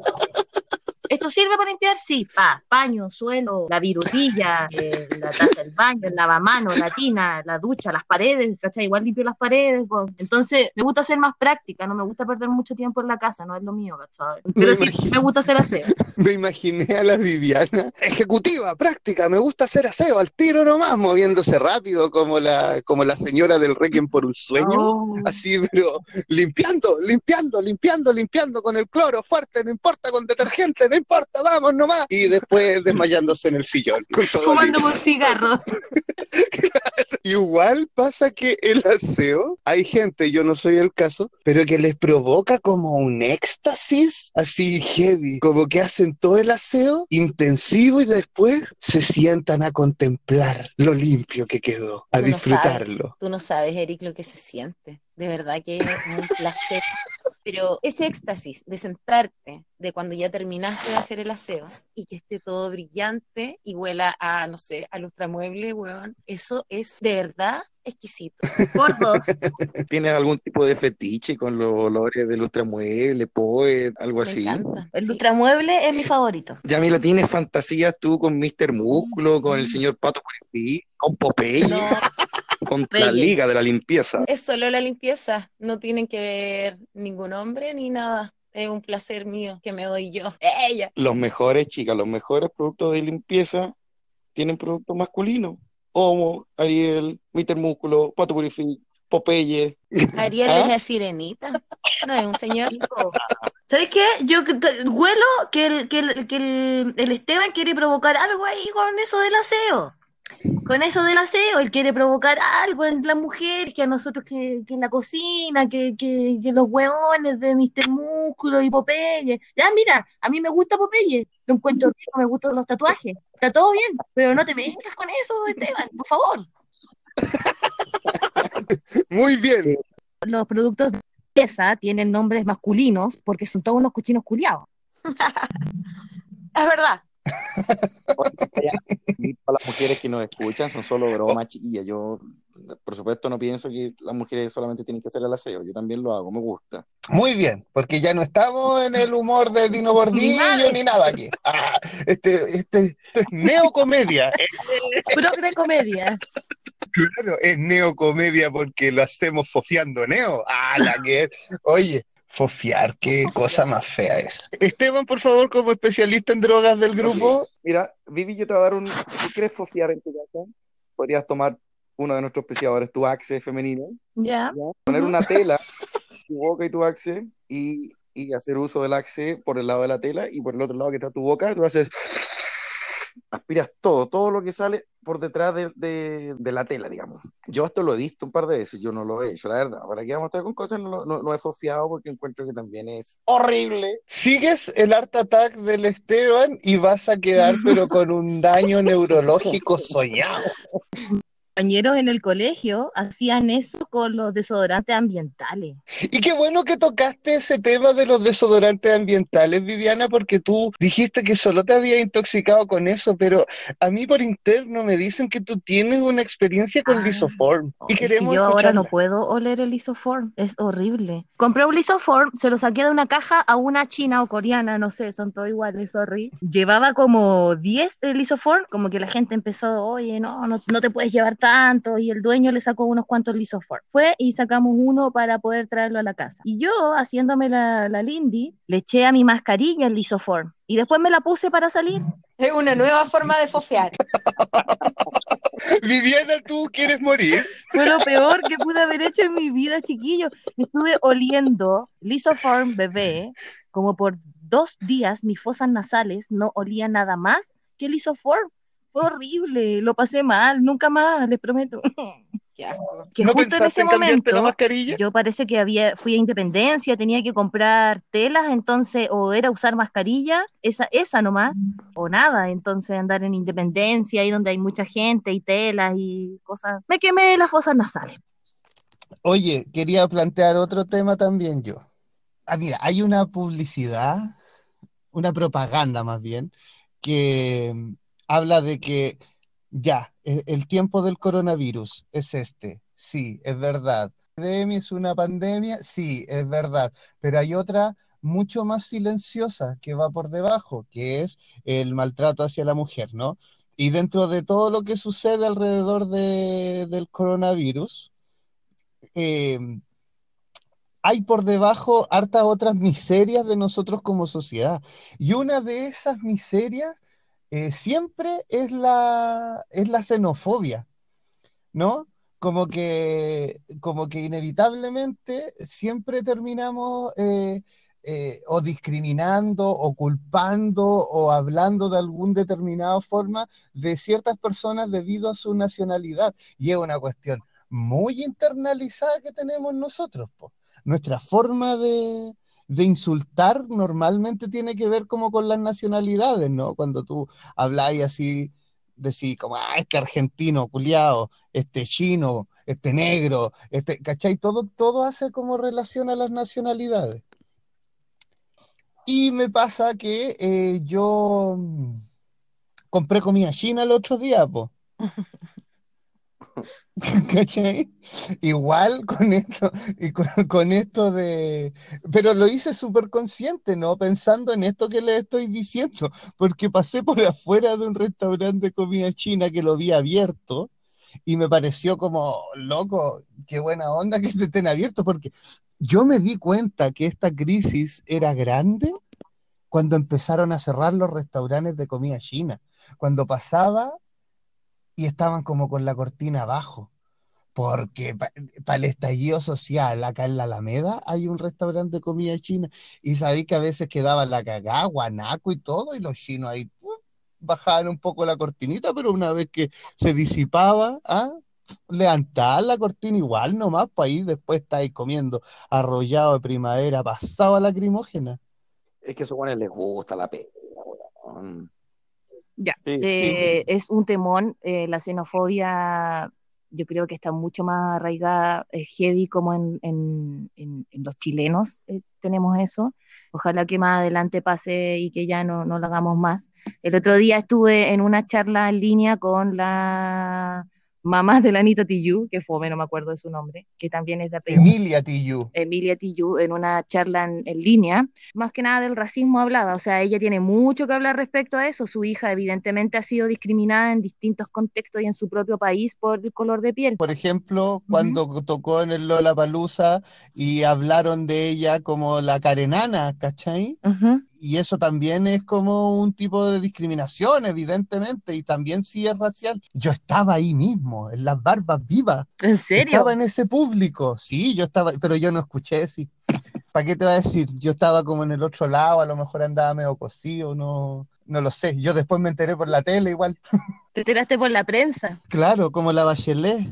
Speaker 7: ¿Esto sirve para limpiar? Sí, pa, paño, suelo, la virutilla, eh, la taza del baño, el lavamanos, la tina, la ducha, las paredes, ¿cachai? Igual limpio las paredes. po. Entonces, me gusta ser más práctica, no me gusta perder mucho tiempo en la casa, no es lo mío, ¿cachai? Pero sí,
Speaker 5: imagino.
Speaker 7: me gusta hacer aseo.
Speaker 5: Me imaginé a la Viviana, ejecutiva, práctica, me gusta hacer aseo, al tiro nomás, moviéndose rápido como la, como la señora del Requiem por un sueño.
Speaker 7: Oh.
Speaker 5: Así, pero limpiando, limpiando, limpiando, limpiando con el cloro fuerte, no importa, con detergente, no importa, vamos nomás. Y después desmayándose en el sillón. Con todo
Speaker 7: Fumando
Speaker 5: limpio.
Speaker 7: un cigarro.
Speaker 5: Igual pasa que el aseo, hay gente, yo no soy el caso, pero que les provoca como un éxtasis así heavy, como que hacen todo el aseo intensivo y después se sientan a contemplar lo limpio que quedó, a
Speaker 9: Tú no
Speaker 5: disfrutarlo.
Speaker 9: Tú no sabes, Eric, lo que se siente. De verdad que es un placer. Pero ese éxtasis de sentarte, de cuando ya terminaste de hacer el aseo y que esté todo brillante y huela a, no sé, a lustramueble, weón, eso es de verdad exquisito.
Speaker 7: Gordos.
Speaker 6: ¿Tienes algún tipo de fetiche con los olores del ultramueble, poet, algo
Speaker 9: Me
Speaker 6: así?
Speaker 9: encanta.
Speaker 7: El
Speaker 9: sí.
Speaker 7: ultramueble es mi favorito.
Speaker 6: Yamila, ¿tienes fantasías tú con Mr. Músculo, con el señor Pato Purifi, con Popeye,
Speaker 9: No,
Speaker 6: con la. Liga de la Limpieza?
Speaker 9: es solo la limpieza. No tienen que ver ningún hombre ni nada. Es un placer mío que me doy yo. Ella.
Speaker 6: Los mejores, chicas, los mejores productos de limpieza tienen productos masculinos. Homo, Ariel, Mr. Músculo, Pato Purifi, Popeye.
Speaker 9: Ariel
Speaker 6: ¿Ah?
Speaker 9: es la sirenita. No es un señor.
Speaker 7: ¿Sabes qué? Yo huelo que, el, que, el, que el, el Esteban quiere provocar algo ahí con eso del aseo. Con eso del aseo, él quiere provocar algo en la mujer, que a nosotros que, que en la cocina, que, que, que los hueones de Mr. Músculo y Popeye. Ya, mira, a mí me gusta Popeye, lo encuentro rico, me gustan los tatuajes. Está todo bien, pero no te vengas con eso, Esteban, por favor.
Speaker 5: Muy bien.
Speaker 7: Los productos de limpieza tienen nombres masculinos porque son todos unos cochinos culiados.
Speaker 9: Es verdad.
Speaker 6: Las mujeres que nos escuchan son solo bromas, chiquillas. Yo, por supuesto, no pienso que las mujeres solamente tienen que hacer el aseo. Yo también lo hago, me gusta.
Speaker 5: Muy bien, porque ya no estamos en el humor de Dino Gordillo ni nada aquí. Ah, este, este, esto es neocomedia.
Speaker 7: Progre comedia.
Speaker 5: Claro, es neocomedia porque lo hacemos fofiando neo. Ah, la que Oye, fofiar, qué cosa más fea es. Esteban, por favor, como especialista en drogas del grupo.
Speaker 6: Mira, Vivi, yo te voy a dar un. Si tú quieres fofiar en tu casa, podrías tomar uno de nuestros auspiciadores, tu Axe femenino,
Speaker 7: Ya.
Speaker 6: ¿ya? poner una tela, tu boca y tu Axe, y, y hacer uso del Axe por el lado de la tela y por el otro lado que está tu boca, tú haces. Aspiras todo, todo lo que sale por detrás de, de- de la tela, digamos. Yo esto lo he visto un par de veces, yo no lo he hecho, la verdad. ¿Para qué vamos a estar con cosas? No, no, no he fofiado porque encuentro que también es horrible.
Speaker 5: Sigues el Art Attack del Esteban y vas a quedar, pero con un daño neurológico soñado.
Speaker 7: Compañeros en el colegio hacían eso con los desodorantes ambientales.
Speaker 5: Y qué bueno que tocaste ese tema de los desodorantes ambientales, Viviana, porque tú dijiste que solo te había intoxicado con eso, pero a mí por interno me dicen que tú tienes una experiencia con
Speaker 7: Ah.
Speaker 5: Lisoform y queremos
Speaker 7: yo ahora no puedo oler el Lisoform, es horrible. Compré un Lisoform, se lo saqué de una caja a una china o coreana, no sé, son todos iguales, sorry. Llevaba como 10 el Lisoform, como que la gente empezó, oye, no, no, no te puedes llevar tanto, y el dueño le sacó unos cuantos Lisoform. Fue y sacamos uno para poder traerlo a la casa. Y yo, haciéndome la, la Lindy, le eché a mi mascarilla el Lisoform, y después me la puse para salir.
Speaker 9: Es una nueva forma de fofear.
Speaker 5: Viviana, ¿tú quieres morir?
Speaker 7: Fue lo peor que pude haber hecho en mi vida, chiquillo. Estuve oliendo Lisoform bebé como por dos días. Mis fosas nasales no olían nada más que Lisoform. Fue horrible, lo pasé mal, nunca más, les prometo.
Speaker 9: Qué asco.
Speaker 7: Que
Speaker 5: ¿No
Speaker 7: justo en ese
Speaker 5: en cambiarte la
Speaker 7: momento
Speaker 5: mascarilla?
Speaker 7: yo parece que había, fui a Independencia, tenía que comprar telas, entonces, o era usar mascarilla, esa, esa nomás, o nada, entonces andar en Independencia, ahí donde hay mucha gente y telas y cosas. Me quemé las fosas nasales.
Speaker 5: Oye, quería plantear otro tema también yo. Ah, mira, hay una publicidad, una propaganda más bien, que habla de que ya, e- el tiempo del coronavirus es este. Sí, es verdad. ¿La pandemia es una pandemia? Sí, es verdad. Pero hay otra mucho más silenciosa que va por debajo, que es el maltrato hacia la mujer, ¿no? Y dentro de todo lo que sucede alrededor de- del coronavirus, eh, hay por debajo hartas otras miserias de nosotros como sociedad. Y una de esas miserias eh, siempre es la, es la xenofobia, ¿no? Como que, como que inevitablemente siempre terminamos eh, eh, o discriminando o culpando o hablando de alguna determinada forma de ciertas personas debido a su nacionalidad. Y es una cuestión muy internalizada que tenemos nosotros. Nuestra forma de, de insultar normalmente tiene que ver como con las nacionalidades, ¿no? Cuando tú habláis así, decís como, ah, este argentino, culiao, este chino, este negro, este, ¿cachai? Todo, todo hace como relación a las nacionalidades. Y me pasa que eh, yo mm, compré comida china el otro día, po. ¿Cachai? Igual con esto, y con, con esto de... Pero lo hice súper consciente, ¿no? Pensando en esto que les estoy diciendo, porque pasé por afuera de un restaurante de comida china que lo vi abierto y me pareció como, loco, qué buena onda que estén abiertos, porque yo me di cuenta que esta crisis era grande cuando empezaron a cerrar los restaurantes de comida china, cuando pasaba y estaban como con la cortina abajo, porque para el estallido social, acá en la Alameda, hay un restaurante de comida china, y sabéis que a veces quedaba la cagada, guanaco y todo, y los chinos ahí ¡pum! bajaban un poco la cortinita, pero una vez que se disipaba, ¿ah? levantaban la cortina igual nomás, pues ahí después estáis comiendo arrollado de primavera, pasado a lacrimógena.
Speaker 6: Es que a esos buenos les gusta la pena.
Speaker 7: Ya,
Speaker 6: Sí,
Speaker 7: eh, es un temón, eh, la xenofobia yo creo que está mucho más arraigada, eh, heavy como en, en- en- en los chilenos eh, tenemos eso. Ojalá que más adelante pase y que ya no, no lo hagamos más. El otro día estuve en una charla en línea con la mamá de la Anita Tijoux, que fue, no me acuerdo de su nombre, que también es de apellido.
Speaker 5: Emilia Tijoux.
Speaker 7: Emilia Tijoux en una charla en, en línea, más que nada del racismo hablaba, o sea, ella tiene mucho que hablar respecto a eso, su hija evidentemente ha sido discriminada en distintos contextos y en su propio país por el color de piel.
Speaker 5: Por ejemplo, cuando tocó en el Lollapalooza y hablaron de ella como la carenana, ¿cachai?
Speaker 7: Ujú.
Speaker 5: Y eso también es como un tipo de discriminación, evidentemente, y también sí es racial. Yo estaba ahí mismo, en las barbas vivas.
Speaker 7: ¿En serio?
Speaker 5: Estaba en ese público, sí, yo estaba, pero yo no escuché, sí. ¿Para qué te voy a decir? Yo estaba como en el otro lado, a lo mejor andaba medio cosido, no, no lo sé. Yo después me enteré por la tele igual.
Speaker 7: Te tiraste por la prensa.
Speaker 5: Claro, como la Bachelet.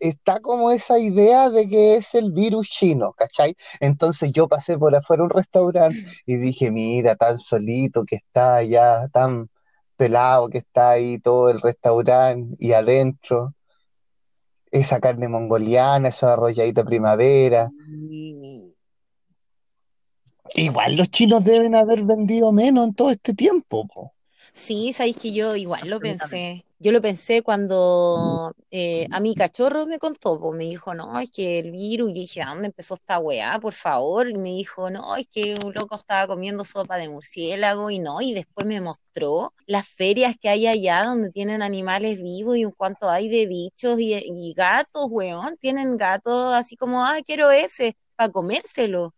Speaker 5: Está como esa idea de que es el virus chino, ¿cachai? Entonces yo pasé por afuera un restaurante y dije, mira, tan solito que está allá, tan pelado que está ahí todo el restaurante y adentro, esa carne mongoliana, esos arrolladitos de primavera. Igual los chinos deben haber vendido menos en todo este tiempo, po.
Speaker 9: Sí, sabéis que yo igual lo pensé. Yo lo pensé cuando eh, a mi cachorro me contó, pues me dijo, no, es que el virus, y yo dije, ¿a dónde empezó esta weá? Por favor. Y me dijo, no, es que un loco estaba comiendo sopa de murciélago y no, y después me mostró las ferias que hay allá donde tienen animales vivos y en cuanto hay de bichos y, y gatos, weón, tienen gatos así como, ah, quiero ese, para comérselo.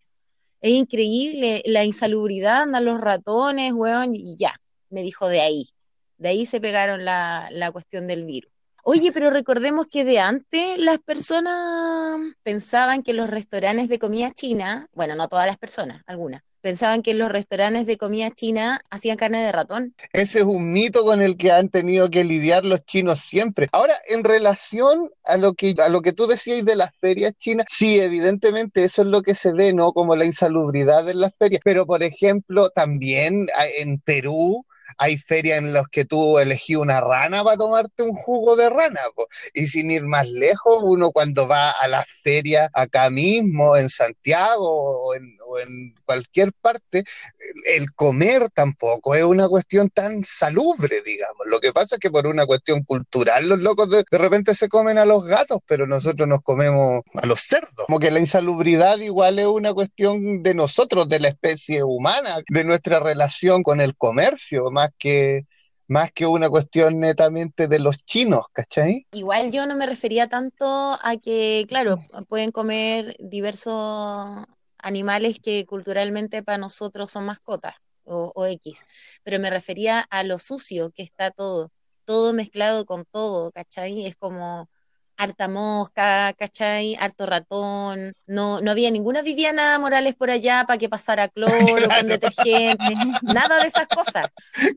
Speaker 9: Es increíble la insalubridad, andan los ratones, weón, y ya, me dijo de ahí. De ahí se pegaron la, la cuestión del virus. Oye, pero recordemos que de antes las personas pensaban que los restaurantes de comida china, bueno, no todas las personas, algunas, pensaban que los restaurantes de comida china hacían carne de ratón.
Speaker 5: Ese es un mito con el que han tenido que lidiar los chinos siempre. Ahora, en relación a lo que, a lo que tú decías de las ferias chinas, sí, evidentemente eso es lo que se ve, ¿no? Como la insalubridad en las ferias. Pero, por ejemplo, también ah, en Perú hay ferias en las que tú elegí una rana para tomarte un jugo de rana. Y sin ir más lejos, uno cuando va a las ferias acá mismo, en Santiago o en, en cualquier parte, el comer tampoco es una cuestión tan salubre, digamos. Lo que pasa es que por una cuestión cultural los locos de, de repente se comen a los gatos, pero nosotros nos comemos a los cerdos. Como que la insalubridad igual es una cuestión de nosotros, de la especie humana, de nuestra relación con el comercio, más que más que una cuestión netamente de los chinos, ¿cachai?
Speaker 9: Igual yo no me refería tanto a que, claro, pueden comer diversos animales que culturalmente para nosotros son mascotas o, o X, pero me refería a lo sucio que está todo, todo mezclado con todo, ¿cachai? Es como, harta mosca, ¿cachai? Harto ratón. No, no había ninguna Viviana Morales por allá para que pasara cloro con detergente, nada de esas cosas.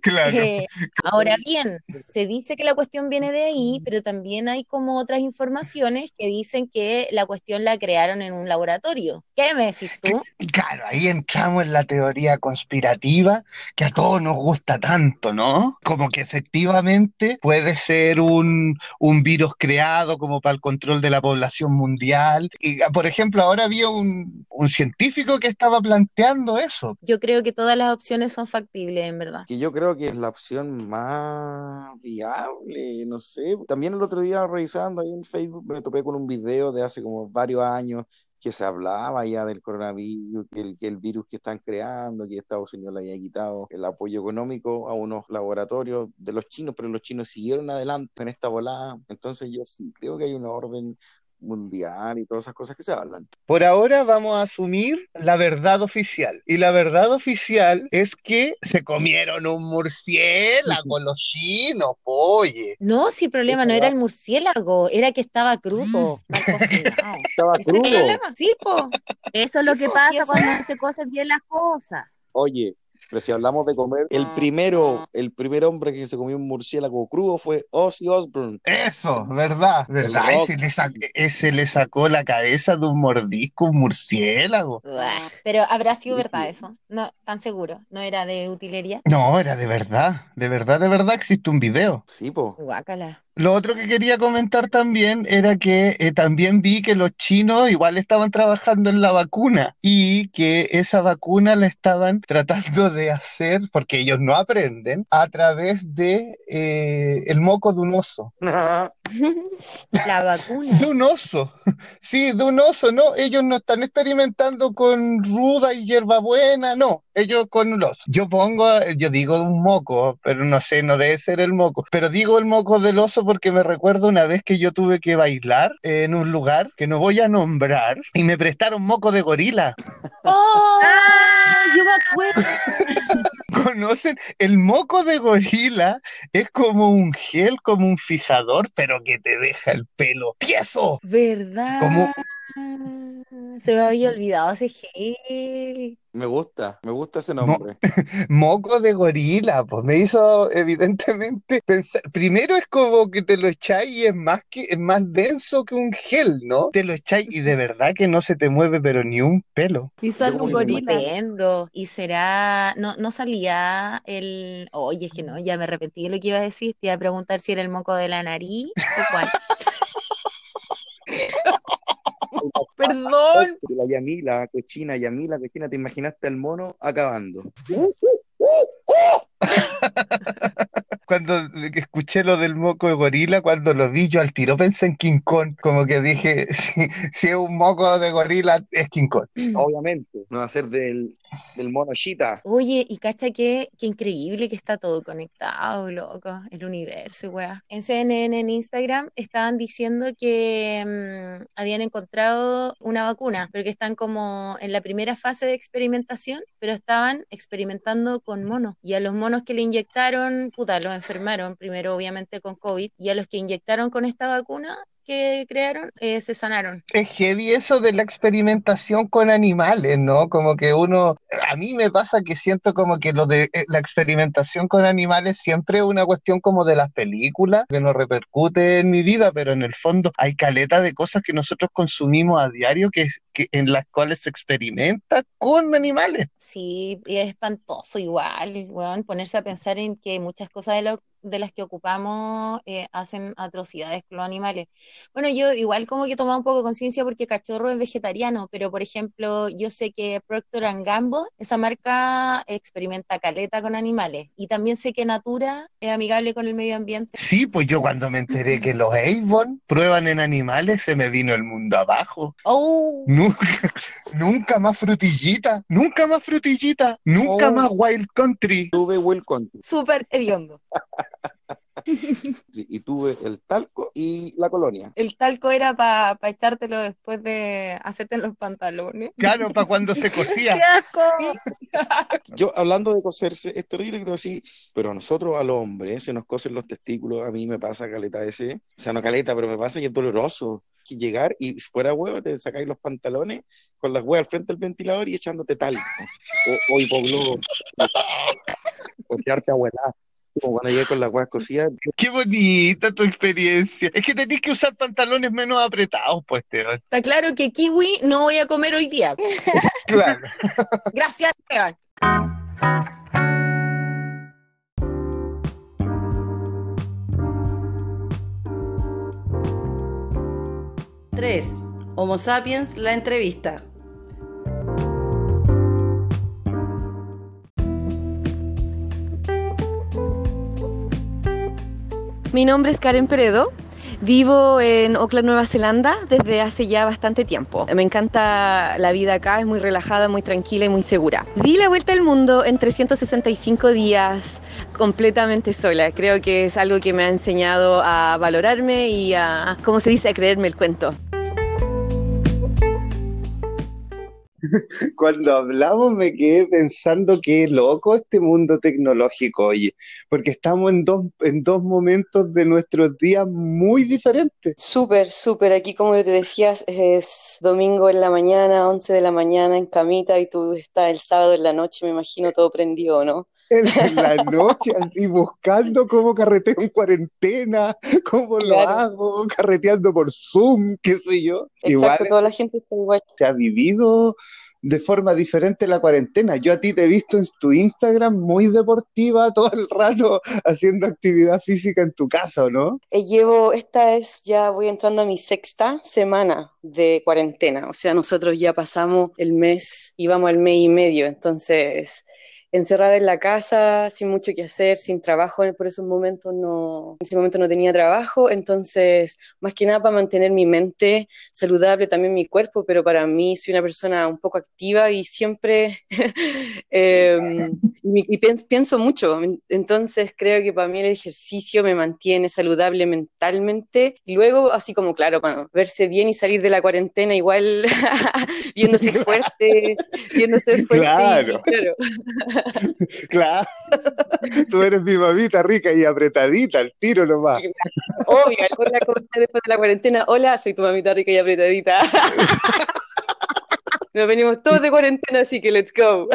Speaker 5: Claro.
Speaker 9: Eh, ahora bien, se dice que la cuestión viene de ahí, pero también hay como otras informaciones que dicen que la cuestión la crearon en un laboratorio. ¿Qué me decís tú?
Speaker 5: Claro, ahí entramos en la teoría conspirativa que a todos nos gusta tanto, ¿no? Como que efectivamente puede ser un, un virus creado como para el control de la población mundial. Y, ah, por ejemplo, ahora había un, un científico que estaba planteando eso.
Speaker 9: Yo creo que todas las opciones son factibles, en verdad.
Speaker 6: Que yo creo que es la opción más viable, no sé. También el otro día revisando ahí en Facebook me topé con un video de hace como varios años que se hablaba ya del coronavirus, que el, que el virus que están creando, que Estados Unidos le había quitado el apoyo económico a unos laboratorios de los chinos, pero los chinos siguieron adelante en esta volada. Entonces yo sí creo que hay una orden mundial y todas esas cosas que se hablan.
Speaker 5: Por ahora vamos a asumir la verdad oficial. Y la verdad oficial es que se comieron un murciélago los chinos, oye.
Speaker 9: No, si el problema no era el murciélago, era que estaba crudo.
Speaker 6: Estaba crudo.
Speaker 9: problema. Sí, po.
Speaker 7: Eso es
Speaker 9: Sí,
Speaker 7: lo que
Speaker 9: po,
Speaker 7: pasa cuando no se cocen bien las cosas.
Speaker 6: Oye, pero si hablamos de comer, el primero, el primer hombre que se comió un murciélago crudo fue Ozzy Osbourne.
Speaker 5: Eso, verdad, verdad. Ese le, sa- ese le sacó la cabeza de un mordisco, un murciélago.
Speaker 9: Uah, Pero habrá sido verdad eso. No, tan seguro. No era de utilería.
Speaker 5: No, era de verdad, de verdad, de verdad existe un video.
Speaker 6: Sí, po.
Speaker 9: Guácala.
Speaker 5: Lo otro que quería comentar también era que eh, también vi que los chinos igual estaban trabajando en la vacuna y que esa vacuna la estaban tratando de hacer, porque ellos no aprenden, a través de eh, el moco de un oso.
Speaker 9: La vacuna.
Speaker 5: De un oso, sí, de un oso, no, ellos no están experimentando con ruda y hierbabuena, no, ellos con un oso. Yo pongo, yo digo un moco, pero no sé, no debe ser el moco, pero digo el moco del oso porque me recuerdo una vez que yo tuve que bailar en un lugar que no voy a nombrar y me prestaron moco de gorila.
Speaker 9: ¡Oh! Yo me acuerdo.
Speaker 5: ¿Conocen? El moco de gorila es como un gel, como un fijador, pero que te deja el pelo tieso.
Speaker 9: ¿Verdad?
Speaker 5: Como-
Speaker 9: Se me había olvidado ese gel.
Speaker 6: Me gusta, me gusta ese nombre.
Speaker 5: Moco de gorila, pues me hizo evidentemente pensar. Primero es como que te lo echáis y es más que es más denso que un gel, ¿no? Te lo echáis y de verdad que no se te mueve, pero ni un pelo.
Speaker 7: Y sale un gorila.
Speaker 9: Y será, no, no salía el, oye, es que no, ya me arrepentí de lo que iba a decir, te iba a preguntar si era el moco de la nariz o cuál. Perdón.
Speaker 6: La Yamila, cochina, Yamila, cochina, ¿te imaginaste al mono acabando?
Speaker 5: Cuando escuché lo del moco de gorila, cuando lo vi yo al tiro pensé en King Kong, como que dije, si, si es un moco de gorila, es King Kong.
Speaker 6: Obviamente, no va a ser del, del mono chita.
Speaker 9: Oye, y cacha que, increíble que está todo conectado, loco, el universo, weá. En CNN, en Instagram, estaban diciendo que mm, habían encontrado una vacuna, pero que están como en la primera fase de experimentación, pero estaban experimentando con monos. Y a los monos que le inyectaron, puta, los enfermaron, primero obviamente con COVID, y a los que inyectaron con esta vacuna que crearon, eh, se sanaron.
Speaker 5: Es heavy eso de la experimentación con animales, ¿no? Como que uno, a mí me pasa que siento como que lo de eh, la experimentación con animales siempre es una cuestión como de las películas, que no repercute en mi vida, pero en el fondo hay caleta de cosas que nosotros consumimos a diario que, que en las cuales se experimenta con animales.
Speaker 9: Sí, y es espantoso igual, weón, ponerse a pensar en que muchas cosas de, lo, de las que ocupamos eh, hacen atrocidades con los animales. Bueno, yo igual como que he tomado un poco de conciencia porque Cachorro es vegetariano, pero por ejemplo, yo sé que Procter Gamble, esa marca experimenta caleta con animales, y también sé que Natura es amigable con el medio ambiente.
Speaker 5: Sí, pues yo cuando me enteré que los Avon prueban en animales, se me vino el mundo abajo.
Speaker 9: ¡Oh!
Speaker 5: Nunca, nunca más frutillita, nunca más frutillita, nunca
Speaker 6: Oh.
Speaker 5: más Wild Country.
Speaker 6: Tuve Will Country.
Speaker 9: Súper hediondo.
Speaker 6: Y, tuve el talco y la colonia.
Speaker 9: El talco era para echártelo después de hacerte en los pantalones.
Speaker 5: Claro, para cuando se cosía.
Speaker 7: ¡Qué asco!
Speaker 6: Yo, hablando de coserse, es terrible que te voy a decir, pero a nosotros, al hombre, se nos cosen los testículos, a mí me pasa caleta ese, o sea, no caleta, pero me pasa y es doloroso. Que llegar y fuera huevo, te sacáis los pantalones con las huevas al frente del ventilador y echándote talco, o, o hipoglobo, o quedarte abuela. Como cuando llegué con las huevas cosidas,
Speaker 5: Qué bonita tu experiencia. Es que tenés que usar pantalones menos apretados, pues, Esteban.
Speaker 9: Está claro que kiwi no voy a comer hoy día.
Speaker 5: Claro.
Speaker 9: Gracias, Esteban.
Speaker 10: Tres. Homo sapiens, la entrevista.
Speaker 11: Mi nombre es Karen Peredo. Vivo en Auckland, Nueva Zelanda desde hace ya bastante tiempo. Me encanta la vida acá, es muy relajada, muy tranquila y muy segura. Di la vuelta al mundo en 365 días completamente sola. Creo que es algo que me ha enseñado a valorarme y a, ¿cómo se dice?, a creerme el cuento.
Speaker 5: Cuando hablamos me quedé pensando qué loco este mundo tecnológico, oye, porque estamos en dos, en dos momentos de nuestros días muy diferentes.
Speaker 11: Súper, súper. Aquí, como te decías, es domingo en la mañana, 11 de la mañana en camita y tú estás el sábado en la noche, me imagino todo prendido, ¿no?
Speaker 5: En la noche, así buscando cómo carreteo en cuarentena, cómo lo
Speaker 11: Claro.
Speaker 5: hago, carreteando por Zoom, qué sé yo. Igual
Speaker 11: Exacto, toda la gente está igual.
Speaker 5: se ha vivido de forma diferente la cuarentena. Yo a ti te he visto en tu Instagram muy deportiva todo el rato haciendo actividad física en tu casa, ¿o no?
Speaker 11: Eh, Llevo, esta es, ya voy entrando a mi sexta semana de cuarentena, o sea, nosotros ya pasamos el mes y vamos al mes y medio, entonces encerrada en la casa, sin mucho que hacer, sin trabajo, por esos momentos no, en ese momento no tenía trabajo, entonces más que nada para mantener mi mente saludable, también mi cuerpo, pero para mí soy una persona un poco activa y siempre eh, y, pienso, mucho, entonces creo que para mí el ejercicio me mantiene saludable mentalmente. Y luego así como claro, para verse bien y salir de la cuarentena igual viéndose fuerte, viéndose fuerte y-
Speaker 5: Claro.
Speaker 11: claro.
Speaker 5: Tú eres mi mamita rica y apretadita, al tiro nomás.
Speaker 11: Obvio, hola, ¿cómo estás después de la cuarentena? Hola, soy tu mamita rica y apretadita. Nos venimos todos de cuarentena, así que let's go.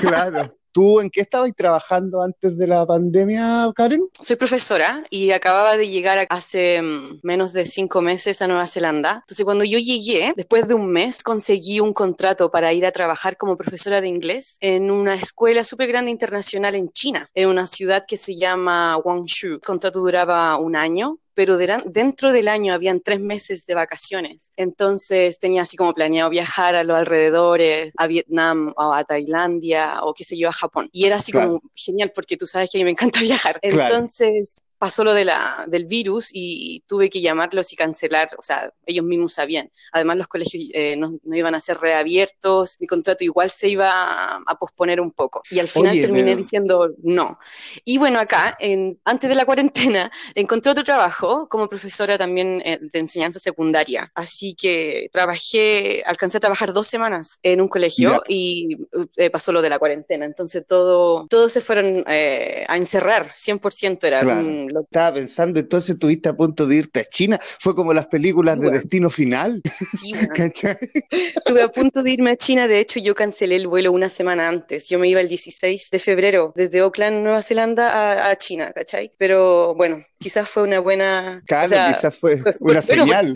Speaker 5: Claro. ¿Tú en qué estabas trabajando antes de la pandemia, Karen?
Speaker 11: Soy profesora y acababa de llegar hace mm, menos de cinco meses a Nueva Zelanda. Entonces, cuando yo llegué, después de un mes, conseguí un contrato para ir a trabajar como profesora de inglés en una escuela súper grande internacional en China, en una ciudad que se llama Guangzhou. El contrato duraba un año. Pero dentro del año habían tres meses de vacaciones. Entonces tenía así como planeado viajar a los alrededores, a Vietnam o a Tailandia o qué sé yo, a Japón. Y era así
Speaker 5: Claro.
Speaker 11: como genial porque tú sabes que a mí me encanta viajar. Entonces pasó lo de la, del virus y tuve que llamarlos y cancelar, o sea, ellos mismos sabían. Además los colegios eh, no, no iban a ser reabiertos, mi contrato igual se iba a, a posponer un poco. Y al final
Speaker 5: Oye,
Speaker 11: terminé
Speaker 5: pero-
Speaker 11: diciendo no. Y bueno, acá, en, antes de la cuarentena, encontré otro trabajo como profesora también eh, de enseñanza secundaria. Así que trabajé, alcancé a trabajar dos semanas en un colegio
Speaker 5: Ya.
Speaker 11: y eh, pasó lo de la cuarentena. Entonces todo, todos se fueron eh, a encerrar, 100% era
Speaker 5: Claro.
Speaker 11: un- lo-
Speaker 5: Estaba pensando, entonces estuviste a punto de irte a China. Fue como las películas de. Destino Final.
Speaker 11: sí. Estuve a punto de irme a China, de hecho yo cancelé el vuelo una semana antes, yo me iba el 16 de febrero desde Auckland, Nueva Zelanda a, a China, ¿cachai? Pero bueno, quizás fue una buena...
Speaker 5: Claro,
Speaker 11: o sea,
Speaker 5: quizás fue
Speaker 11: pues,
Speaker 5: una
Speaker 11: bueno,
Speaker 5: señal.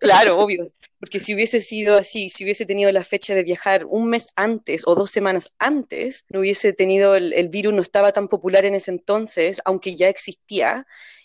Speaker 11: claro, obvio, porque si hubiese sido así, si hubiese tenido la fecha de viajar un mes antes o dos semanas antes, no hubiese tenido el, el virus, no estaba tan popular en ese entonces, aunque ya existía.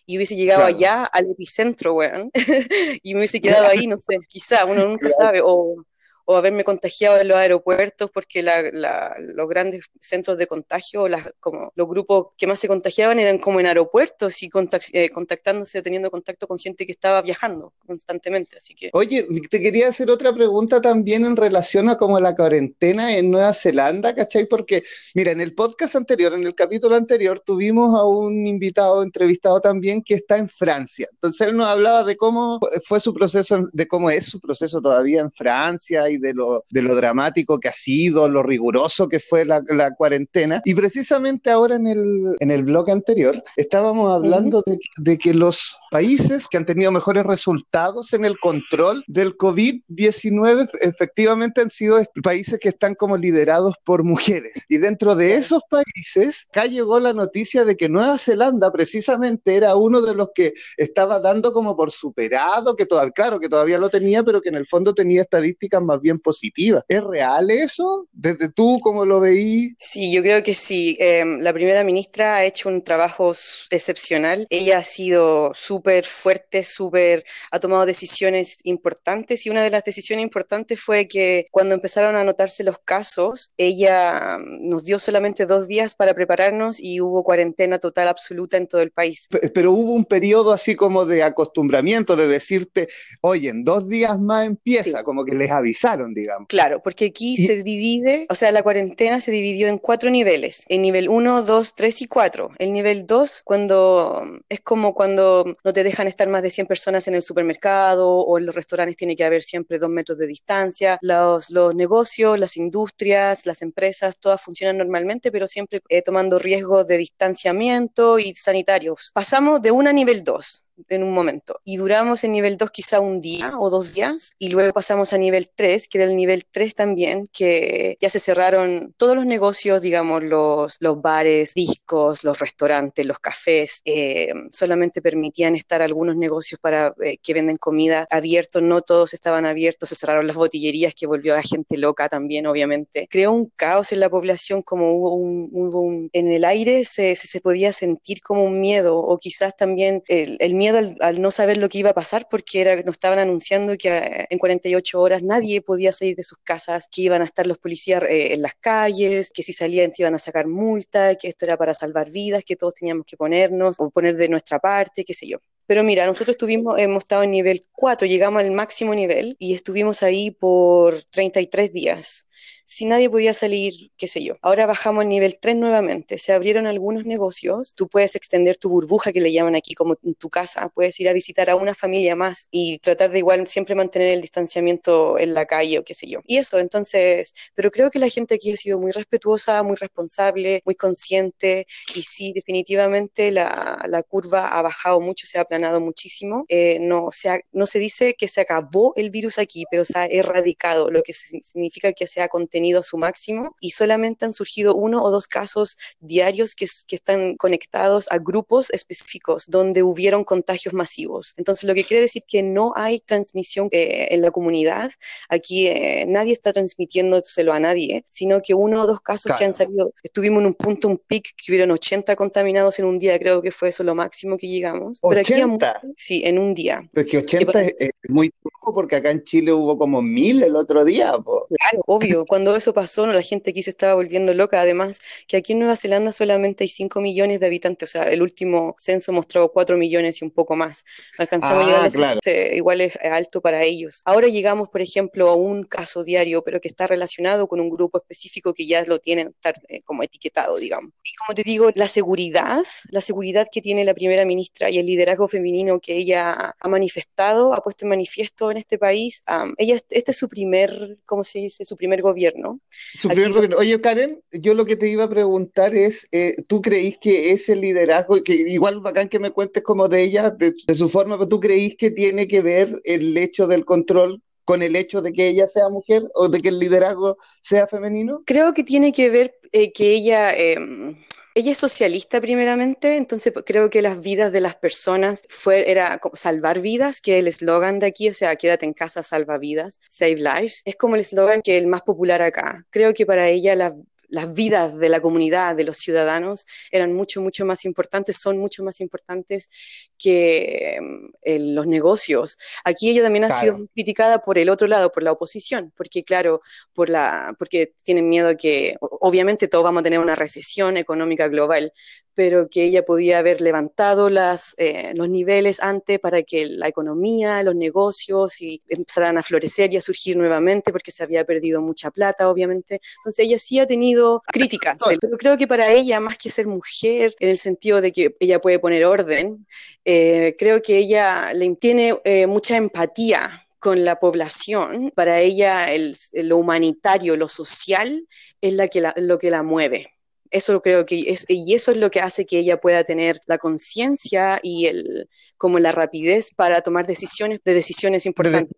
Speaker 11: Y hubiese llegado
Speaker 5: Claro.
Speaker 11: allá al epicentro, weón, y me hubiese quedado ahí, no sé, quizá, uno nunca sabe, o, o haberme contagiado en los aeropuertos, porque la, los grandes centros de contagio, las, como los grupos que más se contagiaban eran como en aeropuertos y contact, eh, contactándose, teniendo contacto con gente que estaba viajando constantemente. Así que...
Speaker 5: Oye, te quería hacer otra pregunta también en relación a como la cuarentena en Nueva Zelanda, ¿cachai? Porque, mira, en el podcast anterior, en el capítulo anterior, tuvimos a un invitado entrevistado también que está en Francia. Entonces él nos hablaba de cómo fue su proceso, de cómo es su proceso todavía en Francia de lo, de lo dramático que ha sido, lo riguroso que fue la, la cuarentena. Y precisamente ahora en el, en el blog anterior estábamos hablando de, de que los países que han tenido mejores resultados en el control del COVID-19 efectivamente han sido países que están como liderados por mujeres. Y dentro de esos países, acá llegó la noticia de que Nueva Zelanda precisamente era uno de los que estaba dando como por superado, que todavía, claro, que todavía lo tenía, pero que en el fondo tenía estadísticas más bien positivas. ¿Es real eso? ¿Desde tú cómo lo veí?
Speaker 11: Sí, yo creo que sí. Eh, la primera ministra ha hecho un trabajo excepcional. Ella ha sido súper fuerte, súper, ha tomado decisiones importantes y una de las decisiones importantes fue que cuando empezaron a notarse los casos, ella nos dio solamente dos días para prepararnos y hubo cuarentena total absoluta en todo el país.
Speaker 5: Pero hubo un periodo así como de acostumbramiento, de decirte, oye, en dos días más empieza, sí. como que les avisaron, digamos.
Speaker 11: Claro, porque aquí y... se divide, o sea, la cuarentena se dividió en cuatro niveles, en nivel 1, 2, 3 y 4. El nivel 2, cuando es como cuando no te dejan estar más de 100 personas en el supermercado o en los restaurantes tiene que haber siempre dos metros de distancia, los, los negocios, las industrias, las empresas, todas funcionan normalmente, pero siempre eh, tomando riesgos de distanciamiento y sanitarios. Pasamos de 1 a nivel 2 en un momento. Y duramos en nivel 2 quizá un día o dos días y luego pasamos a nivel 3, que era el nivel 3 también, que ya se cerraron todos los negocios, digamos, los, los bares, discos, los restaurantes, los cafés, eh, solamente permitían estar algunos negocios para eh, que venden comida abiertos, no todos estaban abiertos, se cerraron las botillerías que volvió a gente loca también, obviamente. Creó un caos en la población, como hubo un, hubo un en el aire se, se, podía sentir como un miedo o quizás también el, el miedo al, no saber lo que iba a pasar porque era, nos estaban anunciando que eh, en 48 horas nadie podía salir de sus casas, que iban a estar los policías eh, en las calles, que si salían te iban a sacar multa, que esto era para salvar vidas, que todos teníamos que ponernos o poner de nuestra parte, qué sé yo. Pero mira, nosotros tuvimos, hemos estado en nivel 4, llegamos al máximo nivel y estuvimos ahí por 33 días si nadie podía salir, qué sé yo. Ahora bajamos al nivel 3 nuevamente, se abrieron algunos negocios, tú puedes extender tu burbuja que le llaman aquí como en tu casa, puedes ir a visitar a una familia más y tratar de igual siempre mantener el distanciamiento en la calle o qué sé yo. Y eso, entonces, pero creo que la gente aquí ha sido muy respetuosa, muy responsable, muy consciente y sí, definitivamente la, la curva ha bajado mucho, se ha aplanado muchísimo. Eh, no, se ha, no se dice que se acabó el virus aquí, pero se ha erradicado, lo que significa que se ha contenido a su máximo y solamente han surgido uno o dos casos diarios que, que, están conectados a grupos específicos donde hubieron contagios masivos. Entonces, lo que quiere decir que no hay transmisión eh, en la comunidad. Aquí eh, nadie está transmitiéndoselo a nadie, sino que uno o dos casos claro. que han salido, estuvimos en un punto, un pic, que hubieron 80 contaminados en un día, creo que fue eso lo máximo que llegamos.
Speaker 5: ¿80?
Speaker 11: Pero aquí, sí, en un día.
Speaker 5: Pero es que 80 es, es muy poco porque acá en Chile hubo como mil el otro día. Po.
Speaker 11: Claro, obvio. Cuando eso pasó, la gente aquí se estaba volviendo loca. Además, que aquí en Nueva Zelanda solamente hay 5 millones de habitantes. O sea, el último censo mostró 4 millones y un poco más. Alcanzamos ah, a llegar a claro. ese, igual es alto para ellos. Ahora llegamos, por ejemplo, a un caso diario, pero que está relacionado con un grupo específico que ya lo tienen estar, eh, como etiquetado, digamos. Y como te digo, la seguridad, la seguridad que tiene la primera ministra y el liderazgo femenino que ella ha manifestado, ha puesto en manifiesto en este país, um, ella, este es su primer, ¿cómo se dice? Su primer gobierno.
Speaker 5: Aquí... Oye, Karen, yo lo que te iba a preguntar es, eh, ¿tú creís que ese liderazgo, que igual bacán que me cuentes como de ella, de, de su forma, pero tú creís que tiene que ver el hecho del control con el hecho de que ella sea mujer o de que el liderazgo sea femenino?
Speaker 11: Creo que tiene que ver eh, que ella... Eh, ella es socialista primeramente, entonces creo que las vidas de las personas fue, era salvar vidas, que el eslogan de aquí, o sea, quédate en casa, salva vidas, save lives, es como el eslogan que es el más popular acá. Creo que para ella la, las vidas de la comunidad, de los ciudadanos, eran mucho, mucho más importantes, son mucho más importantes que eh, los negocios. Aquí ella también ha sido criticada por el otro lado, por la oposición, porque claro, por la, porque tienen miedo que, obviamente todos vamos a tener una recesión económica global, pero que ella podía haber levantado las, eh, los niveles antes para que la economía, los negocios y empezaran a florecer y a surgir nuevamente, porque se había perdido mucha plata, obviamente. Entonces ella sí ha tenido críticas, pero creo que para ella, más que ser mujer, en el sentido de que ella puede poner orden, eh, creo que ella le tiene eh, mucha empatía con la población. Para ella el- lo humanitario, lo social, es la que la- lo que la mueve. Eso creo que es, y eso es lo que hace que ella pueda tener la conciencia y el, como la rapidez para tomar decisiones, de decisiones importantes.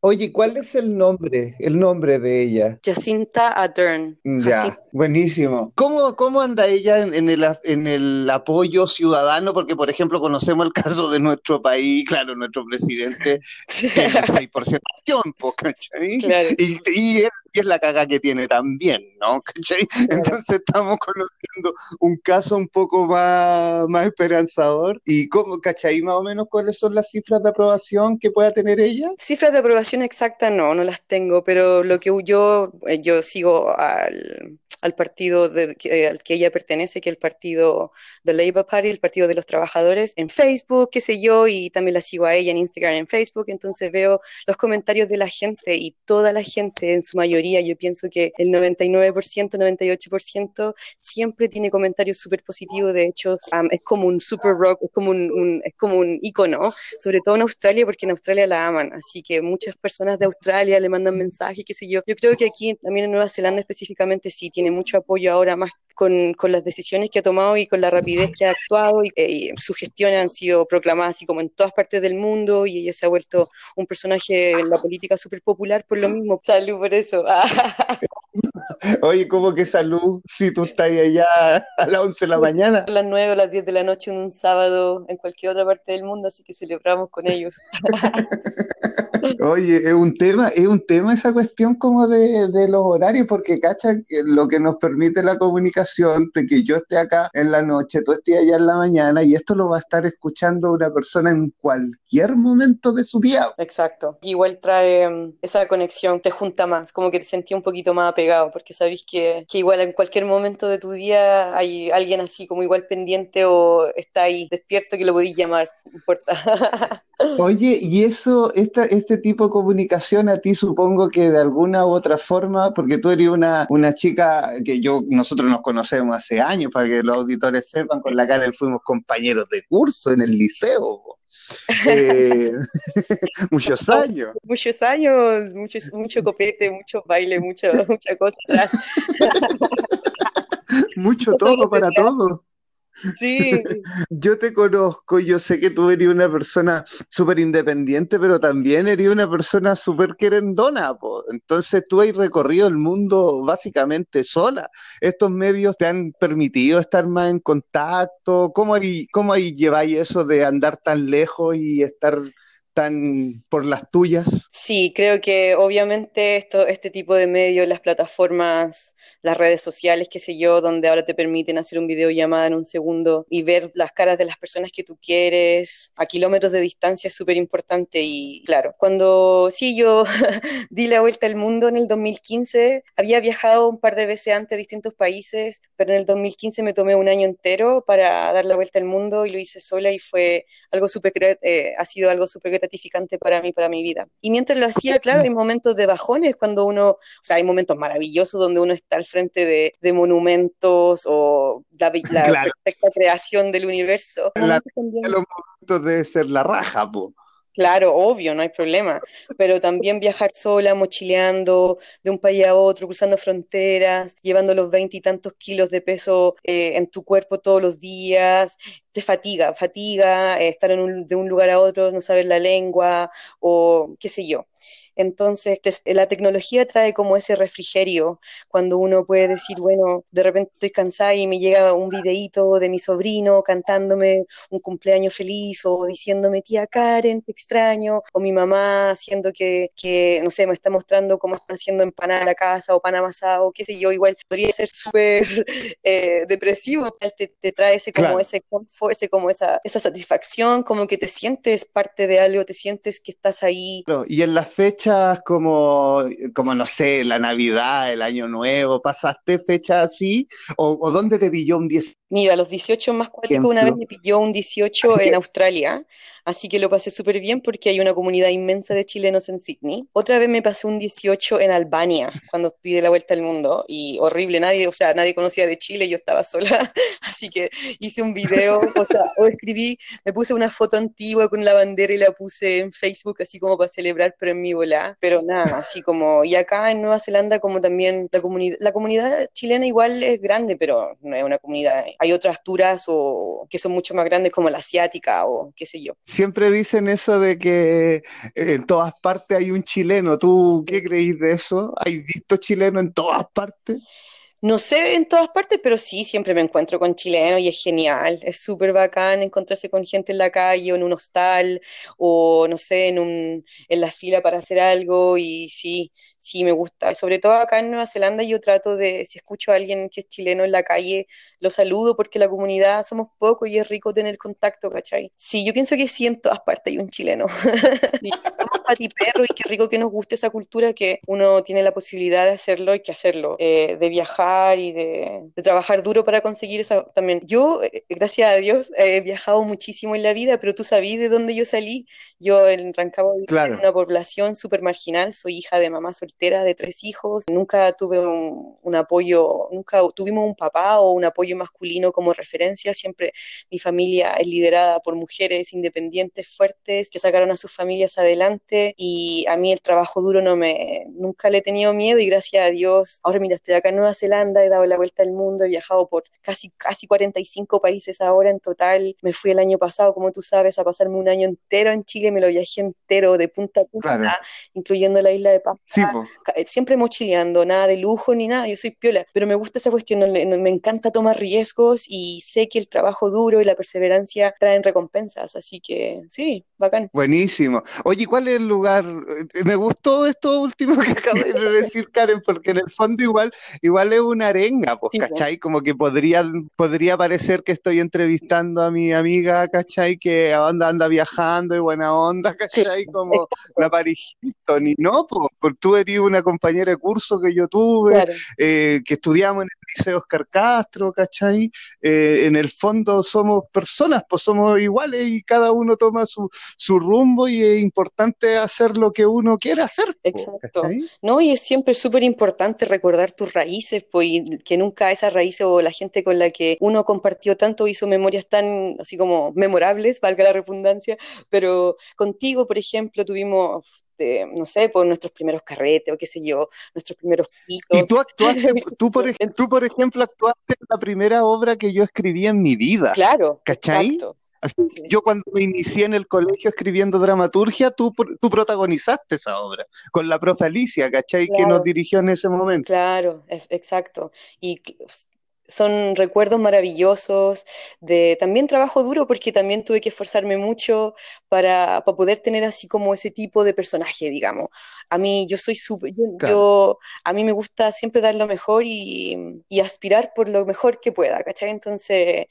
Speaker 5: Oye, ¿cuál es el nombre, el nombre de ella?
Speaker 11: Jacinta Ardern.
Speaker 5: Ya,
Speaker 11: Jacinta.
Speaker 5: buenísimo. ¿Cómo, cómo anda ella en, en el, en el apoyo ciudadano? Porque, por ejemplo, conocemos el caso de nuestro país, claro, nuestro presidente tiene el 6% de acción, po, ¿cachai?
Speaker 11: Claro.
Speaker 5: Y, y es, y es la caga que tiene también, ¿no? ¿Cachai? Entonces estamos conociendo un caso un poco más, más esperanzador. ¿Y cómo, cachai, más o menos cuáles son las cifras de aprobación que pueda tener ella?
Speaker 11: Cifras de aprobación exacta no, no las tengo, pero lo que yo, eh, yo sigo al, al partido de- que- al que ella pertenece, que es el partido de Labour Party, el partido de los trabajadores, en Facebook, qué sé yo, y también la sigo a ella en Instagram, en Facebook, entonces veo los comentarios de la gente y toda la gente, en su mayoría, yo pienso que el 99%, 98% siempre tiene comentarios súper positivos, de hecho, am, es como un super rock, es como un, un- es como un icono, sobre todo en Australia, porque en Australia la aman, así que muchas personas de Australia le mandan mensajes, qué sé yo. Yo creo que aquí también en Nueva Zelanda específicamente sí tiene mucho apoyo ahora más con, con las decisiones que ha tomado y con la rapidez que ha actuado y, eh, y sus gestiones han sido proclamadas así como en todas partes del mundo y ella se ha vuelto un personaje en la política súper popular por lo mismo. Salud por eso.
Speaker 5: Oye, ¿cómo que salud si tú estás allá a las 11 de la mañana?
Speaker 11: A las 9 o las 10 de la noche en un sábado en cualquier otra parte del mundo, así que celebramos con ellos.
Speaker 5: Oye, es un tema, es un tema esa cuestión como de, de los horarios, porque cacha lo que nos permite la comunicación, de que yo esté acá en la noche, tú estés allá en la mañana, y esto lo va a estar escuchando una persona en cualquier momento de su día.
Speaker 11: Exacto. Igual trae mm, esa conexión, te junta más, como que te sentí un poquito más apegado, porque sabéis que, que igual en cualquier momento de tu día hay alguien así como igual pendiente o está ahí despierto que lo podéis llamar, no importa.
Speaker 5: Oye, y eso, esta, este tipo de comunicación a ti supongo que de alguna u otra forma, porque tú eres una, una chica que yo, nosotros nos conocemos hace años, para que los auditores sepan, con la cara fuimos compañeros de curso en el liceo. Eh, muchos años.
Speaker 11: Muchos años, muchos, mucho copete, mucho baile, mucho, mucha cosa atrás.
Speaker 5: Mucho todo para todo.
Speaker 11: Sí.
Speaker 5: Yo te conozco, yo sé que tú eres una persona súper independiente, pero también eres una persona súper querendona, po. Entonces tú has recorrido el mundo básicamente sola. ¿Estos medios te han permitido estar más en contacto? ¿Cómo cómo ahí lleváis eso de andar tan lejos y estar tan por las tuyas?
Speaker 11: Sí, creo que obviamente esto, este tipo de medios, las plataformas, las redes sociales, qué sé yo, donde ahora te permiten hacer un videollamada en un segundo y ver las caras de las personas que tú quieres a kilómetros de distancia es súper importante y claro, cuando sí yo di la vuelta al mundo en el 2015, había viajado un par de veces antes a distintos países, pero en el 2015 me tomé un año entero para dar la vuelta al mundo y lo hice sola y fue algo súper, eh, ha sido algo súper gratificante para mí, para mi vida. Y mientras lo hacía, claro, hay momentos de bajones cuando uno, o sea, hay momentos maravillosos donde uno está al frente de, de monumentos o la, la
Speaker 5: Claro.
Speaker 11: perfecta creación del universo.
Speaker 5: La- los momentos debe ser la raja, po.
Speaker 11: Claro, obvio, no hay problema, pero también viajar sola, mochileando de un país a otro, cruzando fronteras, llevando los veintitantos kilos de peso eh, en tu cuerpo todos los días, te fatiga, fatiga, eh, estar en un- de un lugar a otro, no saber la lengua o qué sé yo. Entonces, la tecnología trae como ese refrigerio, cuando uno puede decir, bueno, de repente estoy cansada y me llega un videíto de mi sobrino cantándome un cumpleaños feliz o diciéndome, tía Karen, te extraño, o mi mamá haciendo que, que no sé, me está mostrando cómo están haciendo empanada en la casa o pan amasado, qué sé yo, igual podría ser súper eh, depresivo, te, te trae ese como
Speaker 5: Claro.
Speaker 11: ese confort, ese como esa, esa satisfacción, como que te sientes parte de algo, te sientes que estás ahí.
Speaker 5: Claro, y en las como, como, no sé, la Navidad, el Año Nuevo, ¿pasaste fechas así? ¿O, o dónde te pilló un 10?
Speaker 11: Mira, los 18 más cuático una vez me pilló un 18 en Australia, así que lo pasé súper bien porque hay una comunidad inmensa de chilenos en Sydney. Otra vez me pasé un 18 en Albania, cuando di la vuelta al mundo, y horrible, nadie, o sea, nadie conocía de Chile, yo estaba sola, así que hice un video, o sea, o escribí, me puse una foto antigua con la bandera y la puse en Facebook, así como para celebrar, pero en mi volá, pero nada, así como, y acá en Nueva Zelanda como también la comunidad, la comunidad chilena igual es grande, pero no es una comunidad, hay otras turas o que son mucho más grandes como la asiática o qué sé yo.
Speaker 5: Siempre dicen eso de que en todas partes hay un chileno. ¿Tú qué creís de eso? ¿Has visto chileno en todas partes?
Speaker 11: No sé en todas partes, pero sí, siempre me encuentro con chilenos y es genial. Es súper bacán encontrarse con gente en la calle o en un hostal o no sé, en un, en la fila para hacer algo y sí, sí me gusta. Sobre todo acá en Nueva Zelanda yo trato de, si escucho a alguien que es chileno en la calle, lo saludo porque la comunidad somos pocos y es rico tener contacto, ¿cachai? Sí, yo pienso que sí en todas partes hay un chileno. Y somos patiperro y qué rico que nos guste esa cultura que uno tiene la posibilidad de hacerlo y que hacerlo, eh, de viajar y de, de trabajar duro para conseguir eso también. Yo, eh, gracias a Dios, he viajado muchísimo en la vida, pero tú sabías de dónde yo salí. Yo en Rancagua
Speaker 5: Claro.
Speaker 11: en una población súper marginal, soy hija de mamá soltera de tres hijos, nunca tuve un, un apoyo, nunca tuvimos un papá o un apoyo masculino como referencia, siempre mi familia es liderada por mujeres independientes, fuertes, que sacaron a sus familias adelante y a mí el trabajo duro no me, nunca le he tenido miedo y gracias a Dios, ahora mira, estoy acá en Nueva Zelanda, he dado la vuelta al mundo, he viajado por casi, casi 45 países ahora en total, me fui el año pasado, como tú sabes, a pasarme un año entero en Chile, me lo viajé entero de punta a punta,
Speaker 5: Claro.
Speaker 11: incluyendo la isla de Pascua,
Speaker 5: Sí,
Speaker 11: eh, siempre mochileando, nada de lujo ni nada, yo soy piola, pero me gusta esa cuestión, me encanta tomar riesgos y sé que el trabajo duro y la perseverancia traen recompensas, así que sí, bacán.
Speaker 5: Buenísimo. Oye, ¿cuál es lugar? Eh, Me gustó esto último que acabas de decir, Karen, porque en el fondo igual, igual es una arenga, pues,
Speaker 11: po.
Speaker 5: ¿cachai? Como que podría, podría parecer que estoy entrevistando a mi amiga, ¿cachai? Que anda, anda viajando y buena onda, ¿cachai? Como la Paris Hilton, y no, pues, porque tú eres una compañera de curso que yo tuve,
Speaker 11: Claro.
Speaker 5: eh, que estudiamos en el Liceo Oscar Castro, ¿cachai? Eh, en el fondo somos personas, pues somos iguales y cada uno toma su, su rumbo y es importante hacer lo que uno quiere hacer, po,
Speaker 11: Exacto.
Speaker 5: ¿cachai?
Speaker 11: No, y es siempre súper importante recordar tus raíces, pues, y que nunca esas raíces o la gente con la que uno compartió tanto hizo memorias tan, así como memorables, valga la redundancia, pero contigo, por ejemplo, tuvimos, eh, no sé, por nuestros primeros carretes o qué sé yo, nuestros primeros
Speaker 5: Y
Speaker 11: pitos.
Speaker 5: tú actuaste, tú por, ej- tú por ejemplo actuaste en la primera obra que yo escribí en mi vida,
Speaker 11: Claro,
Speaker 5: ¿cachai?
Speaker 11: exacto.
Speaker 5: Así que yo cuando me inicié en el colegio escribiendo dramaturgia, tú, tú protagonizaste esa obra con la profe Alicia, ¿cachai? Que nos
Speaker 11: Claro.
Speaker 5: dirigió en ese momento.
Speaker 11: Claro, es, exacto. Y son recuerdos maravillosos de también trabajo duro porque también tuve que esforzarme mucho para, para poder tener así como ese tipo de personaje, digamos. A mí yo soy súper, yo,
Speaker 5: Claro.
Speaker 11: yo- a mí me gusta siempre dar lo mejor y, y aspirar por lo mejor que pueda, ¿cachai? Entonces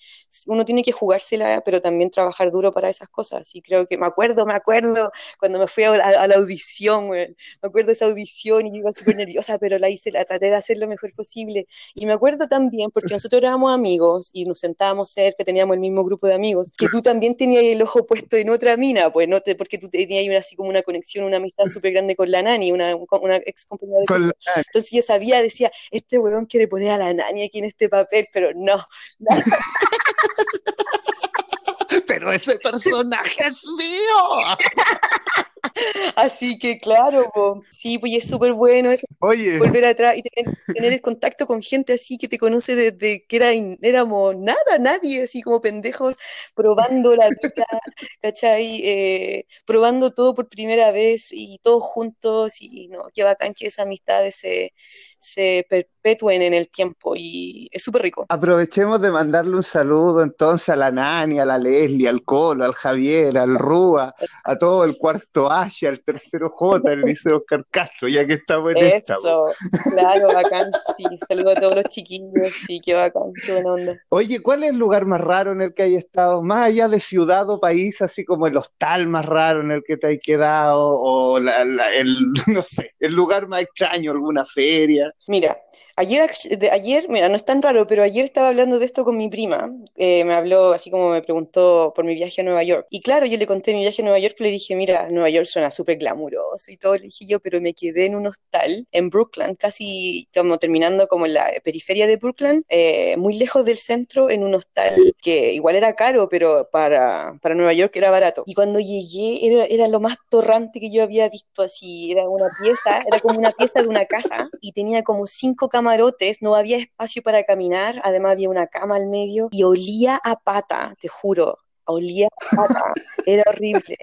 Speaker 11: uno tiene que jugársela, pero también trabajar duro para esas cosas. Y creo que me acuerdo, me acuerdo cuando me fui a, a- a la audición. Me acuerdo esa audición y yo iba súper nerviosa, pero la hice, la traté de hacer lo mejor posible. Y me acuerdo también, porque nosotros éramos amigos y nos sentábamos cerca, teníamos el mismo grupo de amigos, que tú también tenías el ojo puesto en otra mina, pues, ¿no? Te- porque tú tenías una, así como una conexión, una amistad súper grande con la Nani, una, una ex compañera de
Speaker 5: la-
Speaker 11: Entonces yo sabía, decía, este weón quiere poner a la Nani aquí en este papel, pero no,
Speaker 5: Pero ese personaje es mío.
Speaker 11: Así que claro, po. sí, pues es súper bueno eso,
Speaker 5: Oye,
Speaker 11: volver atrás y tener, tener el contacto con gente así que te conoce desde que era, éramos nada, nadie, así como pendejos, probando la vida, ¿cachai? Eh, probando todo por primera vez y todos juntos y no, qué bacán que esas amistades se, se perpetúen en el tiempo y es súper rico.
Speaker 5: aprovechemos de mandarle un saludo entonces a la Nani, a la Leslie, al Colo, al Javier, al Rúa, a todo el cuarto H, al tercero J, al Liceo Oscar Castro, ya que estamos en esta.
Speaker 11: Eso, claro, bacán, sí, saludo a todos los chiquillos, sí, qué bacán, qué buena onda.
Speaker 5: Oye, ¿cuál es el lugar más raro en el que hay estado? Más allá de ciudad o país, así como el hostal más raro en el que te hay quedado, o la- la- el, no sé, el lugar más extraño, alguna feria.
Speaker 11: Mira, ayer, de- ayer, mira, no es tan raro, pero ayer estaba hablando de esto con mi prima. eh, me habló así como me preguntó por mi viaje a Nueva York. Y claro, yo le conté mi viaje a Nueva York, le dije, mira, Nueva York suena súper glamuroso y todo. Le dije yo, pero me quedé en un hostal en Brooklyn, casi como terminando como en la periferia de Brooklyn, eh, muy lejos del centro, en un hostal que igual era caro, pero para, para Nueva York era barato. Y cuando llegué, era, era lo más torrante que yo había visto así. Era una pieza, era como una pieza de una casa y tenía como cinco camarotes, no había espacio para caminar, además había una cama al medio y olía a pata, te juro. Olía a era horrible.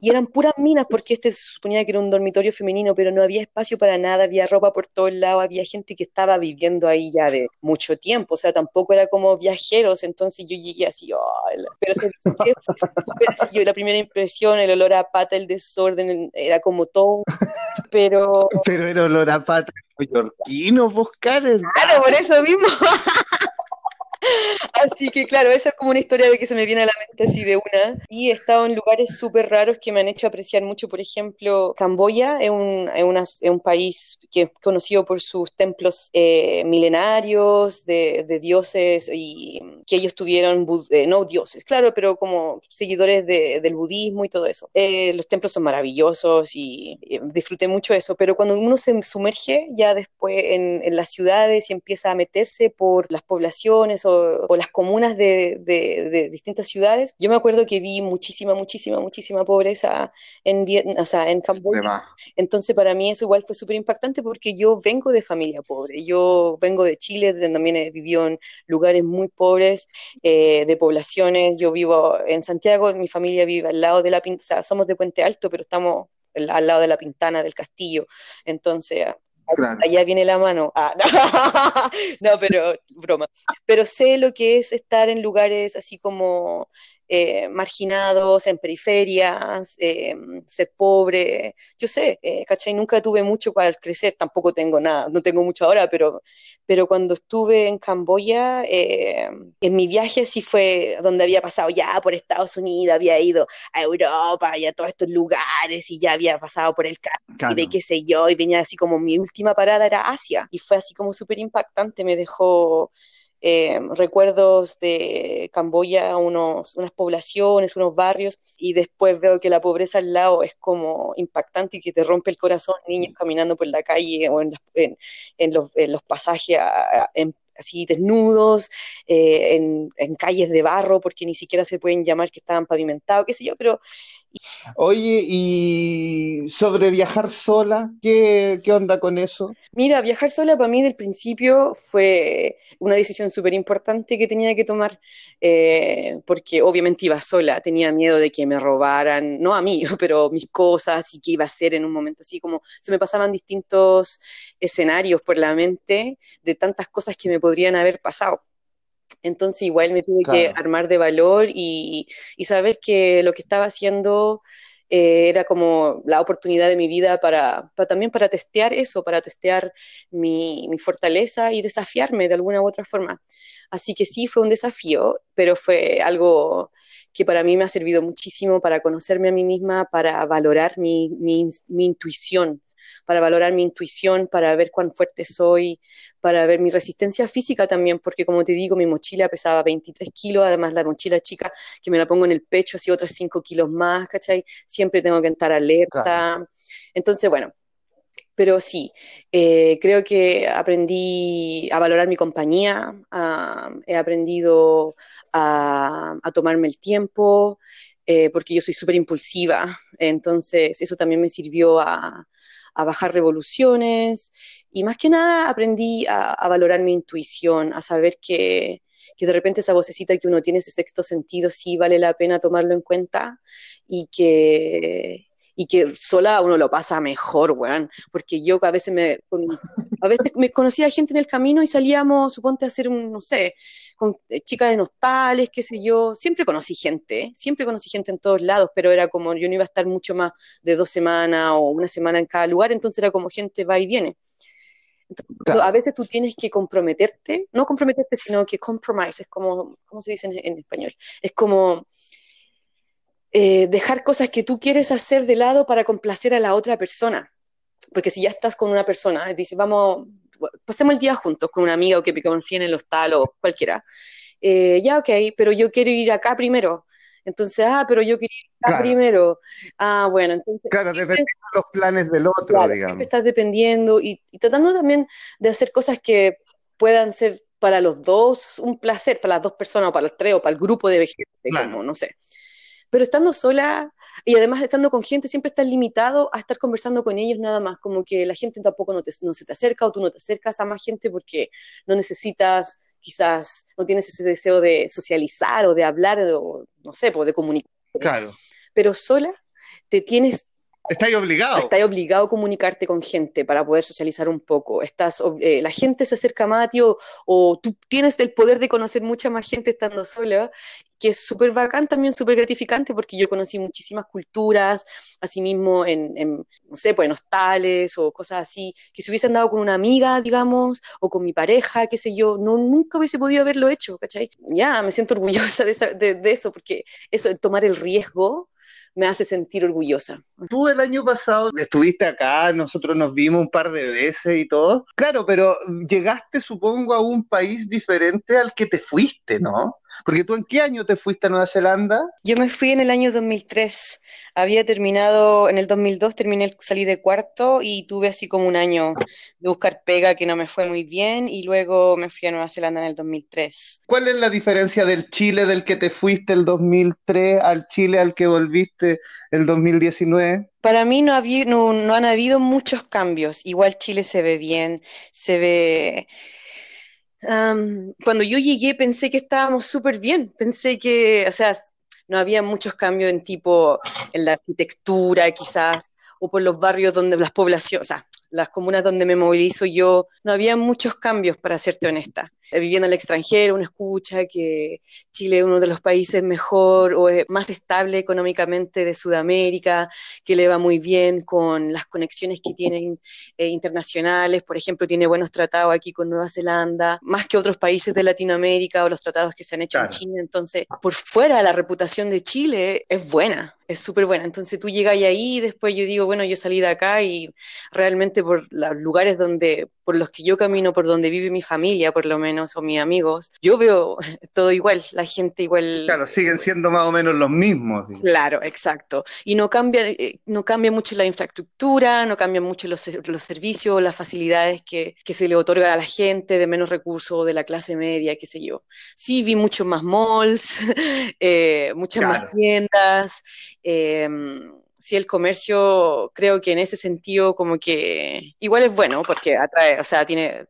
Speaker 11: Y eran puras minas porque este se suponía que era un dormitorio femenino, pero no había espacio para nada, había ropa por todos lados, había gente que estaba viviendo ahí ya de mucho tiempo, o sea, tampoco era como viajeros, entonces yo llegué así, "Ay, la-". pero se yo la primera impresión, el olor a pata, el desorden, el- era como todo, pero
Speaker 5: Pero era olor a pata neoyorquino, vos, Karen.
Speaker 11: claro, por eso mismo. Así que claro, esa es como una historia de que se me viene a la mente así de una. Y he estado en lugares súper raros que me han hecho apreciar mucho. Por ejemplo, Camboya es un, es una- es un país que es conocido por sus templos eh, milenarios de, de dioses y que ellos tuvieron, eh, no dioses, claro, pero como seguidores de- del budismo y todo eso. Eh, los templos son maravillosos y eh, disfruté mucho eso, pero cuando uno se sumerge ya después en, en las ciudades y empieza a meterse por las poblaciones o, o las comunas de, de- de distintas ciudades, yo me acuerdo que vi muchísima, muchísima, muchísima pobreza en, Viet- o sea, en Camboya. Entonces, para mí eso igual fue súper impactante porque yo vengo de familia pobre. Yo vengo de Chile, donde también he vivido en lugares muy pobres, eh, de poblaciones. Yo vivo en Santiago, mi familia vive al lado de la Pintana, o sea, somos de Puente Alto, pero estamos al lado de la Pintana, del Castillo. Entonces, Allá viene la mano. Ah, no. No, pero broma. Pero sé lo que es estar en lugares así como eh, marginados, en periferias, eh, ser pobre. Yo sé, eh, ¿cachai? Nunca tuve mucho al crecer, tampoco tengo nada, no tengo mucho ahora, pero, pero cuando estuve en Camboya, eh, en mi viaje sí fue donde había pasado ya por Estados Unidos, había ido a Europa y a todos estos lugares y ya había pasado por el
Speaker 5: Claro.
Speaker 11: Caribe, qué sé yo, y venía así como mi última parada era Asia y fue así como súper impactante, me dejó eh, recuerdos de Camboya, unos, unas poblaciones, unos barrios, y después veo que la pobreza al lado es como impactante y que te rompe el corazón, niños caminando por la calle o en, las- en- en los, en los pasajes a- a- en- así desnudos, eh, en, en calles de barro, porque ni siquiera se pueden llamar que estaban pavimentados, qué sé yo, pero
Speaker 5: Oye, y sobre viajar sola, ¿qué, qué onda con eso?
Speaker 11: Mira, viajar sola para mí del principio fue una decisión súper importante que tenía que tomar, eh, porque obviamente iba sola, tenía miedo de que me robaran, no a mí, pero mis cosas y qué iba a hacer en un momento así, como se me pasaban distintos escenarios por la mente de tantas cosas que me podrían haber pasado. Entonces igual me tuve que armar de valor y, y saber que lo que estaba haciendo eh, era como la oportunidad de mi vida para, para también para testear eso, para testear mi, mi fortaleza y desafiarme de alguna u otra forma. Así que sí, fue un desafío, pero fue algo que para mí me ha servido muchísimo para conocerme a mí misma, para valorar mi, mi, mi intuición, para valorar mi intuición, para ver cuán fuerte soy, para ver mi resistencia física también, porque como te digo, mi mochila pesaba 23 kilos, además la mochila chica que me la pongo en el pecho, así otras 5 kilos más, ¿cachai? Siempre tengo que estar alerta.
Speaker 5: Claro.
Speaker 11: Entonces, bueno, pero sí, eh, creo que aprendí a valorar mi compañía, he aprendido a, a tomarme el tiempo, eh, porque yo soy súper impulsiva. Entonces, eso también me sirvió a, a, bajar revoluciones. Y más que nada aprendí a, valorar mi intuición, a saber que, que de repente esa vocecita que uno tiene, ese sexto sentido, sí vale la pena tomarlo en cuenta y que, y que sola uno lo pasa mejor, weón, porque yo a veces me, a veces me conocía gente en el camino y salíamos, suponte, a hacer un, no sé, con eh, chicas en hostales, qué sé yo, siempre conocí gente, ¿eh? siempre conocí gente en todos lados, pero era como, yo no iba a estar mucho más de dos semanas o una semana en cada lugar, entonces era como gente va y viene. Entonces, claro. A veces tú tienes que comprometerte, no comprometerte, sino que compromise, es como, ¿cómo se dice en, en español? Es como eh, dejar cosas que tú quieres hacer de lado para complacer a la otra persona. Porque si ya estás con una persona, dices, vamos, pasemos el día juntos con una amiga o que conocí en el hostal o cualquiera. Eh, ya, ok, pero yo quiero ir acá primero. Entonces, ah, pero yo quiero ir acá claro. primero. Ah, bueno, entonces.
Speaker 5: Claro, dependiendo de los planes del otro,
Speaker 11: claro,
Speaker 5: digamos.
Speaker 11: Estás dependiendo y, y, tratando también de hacer cosas que puedan ser para los dos un placer, para las dos personas o para los tres o para el grupo de gente, claro. como, no sé pero estando sola y además estando con gente, siempre estás limitado a estar conversando con ellos nada más, como que la gente tampoco no, te, no se te acerca o tú no te acercas a más gente porque no necesitas, quizás no tienes ese deseo de socializar o de hablar o no sé, pues de comunicar.
Speaker 5: Claro.
Speaker 11: Pero sola te tienes
Speaker 5: Estás obligado.
Speaker 11: Estás obligado a comunicarte con gente para poder socializar un poco. Estás, eh, la gente se acerca más a ti o, o, tú tienes el poder de conocer mucha más gente estando sola, que es súper bacán, también súper gratificante, porque yo conocí muchísimas culturas, asimismo en, en, no sé, pues en hostales o cosas así, que si hubiesen dado con una amiga, digamos, o con mi pareja, qué sé yo, no, nunca hubiese podido haberlo hecho, ¿cachai? Ya, me siento orgullosa de, esa, de, de eso, porque eso, de tomar el riesgo, me hace sentir orgullosa.
Speaker 5: Tú el año pasado estuviste acá, nosotros nos vimos un par de veces y todo. Claro, pero llegaste, supongo, a un país diferente al que te fuiste, ¿no? Porque tú en qué año te fuiste a Nueva Zelanda?
Speaker 11: Yo me fui en el año 2003. Había terminado, en el 2002 terminé, salí de cuarto y tuve así como un año de buscar pega que no me fue muy bien y luego me fui a Nueva Zelanda en el 2003.
Speaker 5: ¿Cuál es la diferencia del Chile del que te fuiste el 2003 al Chile al que volviste el 2019?
Speaker 11: Para mí no, había, no, no han habido muchos cambios. Igual Chile se ve bien, se ve Um, cuando yo llegué pensé que estábamos súper bien, pensé que, o sea, no había muchos cambios en tipo, en la arquitectura quizás, o por los barrios donde las poblaciones, o sea, las comunas donde me movilizo yo, no había muchos cambios, para serte honesta. Viviendo en el extranjero, uno escucha que Chile es uno de los países mejor o más estable económicamente de Sudamérica, que le va muy bien con las conexiones que tienen eh, internacionales, por ejemplo, tiene buenos tratados aquí con Nueva Zelanda, más que otros países de Latinoamérica o los tratados que se han hecho claro. en China. Entonces, por fuera la reputación de Chile es buena, es súper buena. Entonces tú llegas ahí y después yo digo, bueno, yo salí de acá y realmente por los lugares donde, por los que yo camino, por donde vive mi familia, por lo menos, o mis amigos, yo veo todo igual, la gente igual.
Speaker 5: Claro, siguen siendo más o menos los mismos.
Speaker 11: Digamos. Claro, exacto. Y no cambia, eh, no cambia mucho la infraestructura, no cambian mucho los, los servicios, las facilidades que, que, se le otorga a la gente de menos recursos, de la clase media, qué sé yo. Sí, vi muchos más malls, eh, muchas claro. más tiendas. Eh, sí el comercio creo que en ese sentido como que igual es bueno porque atrae, o sea, tiene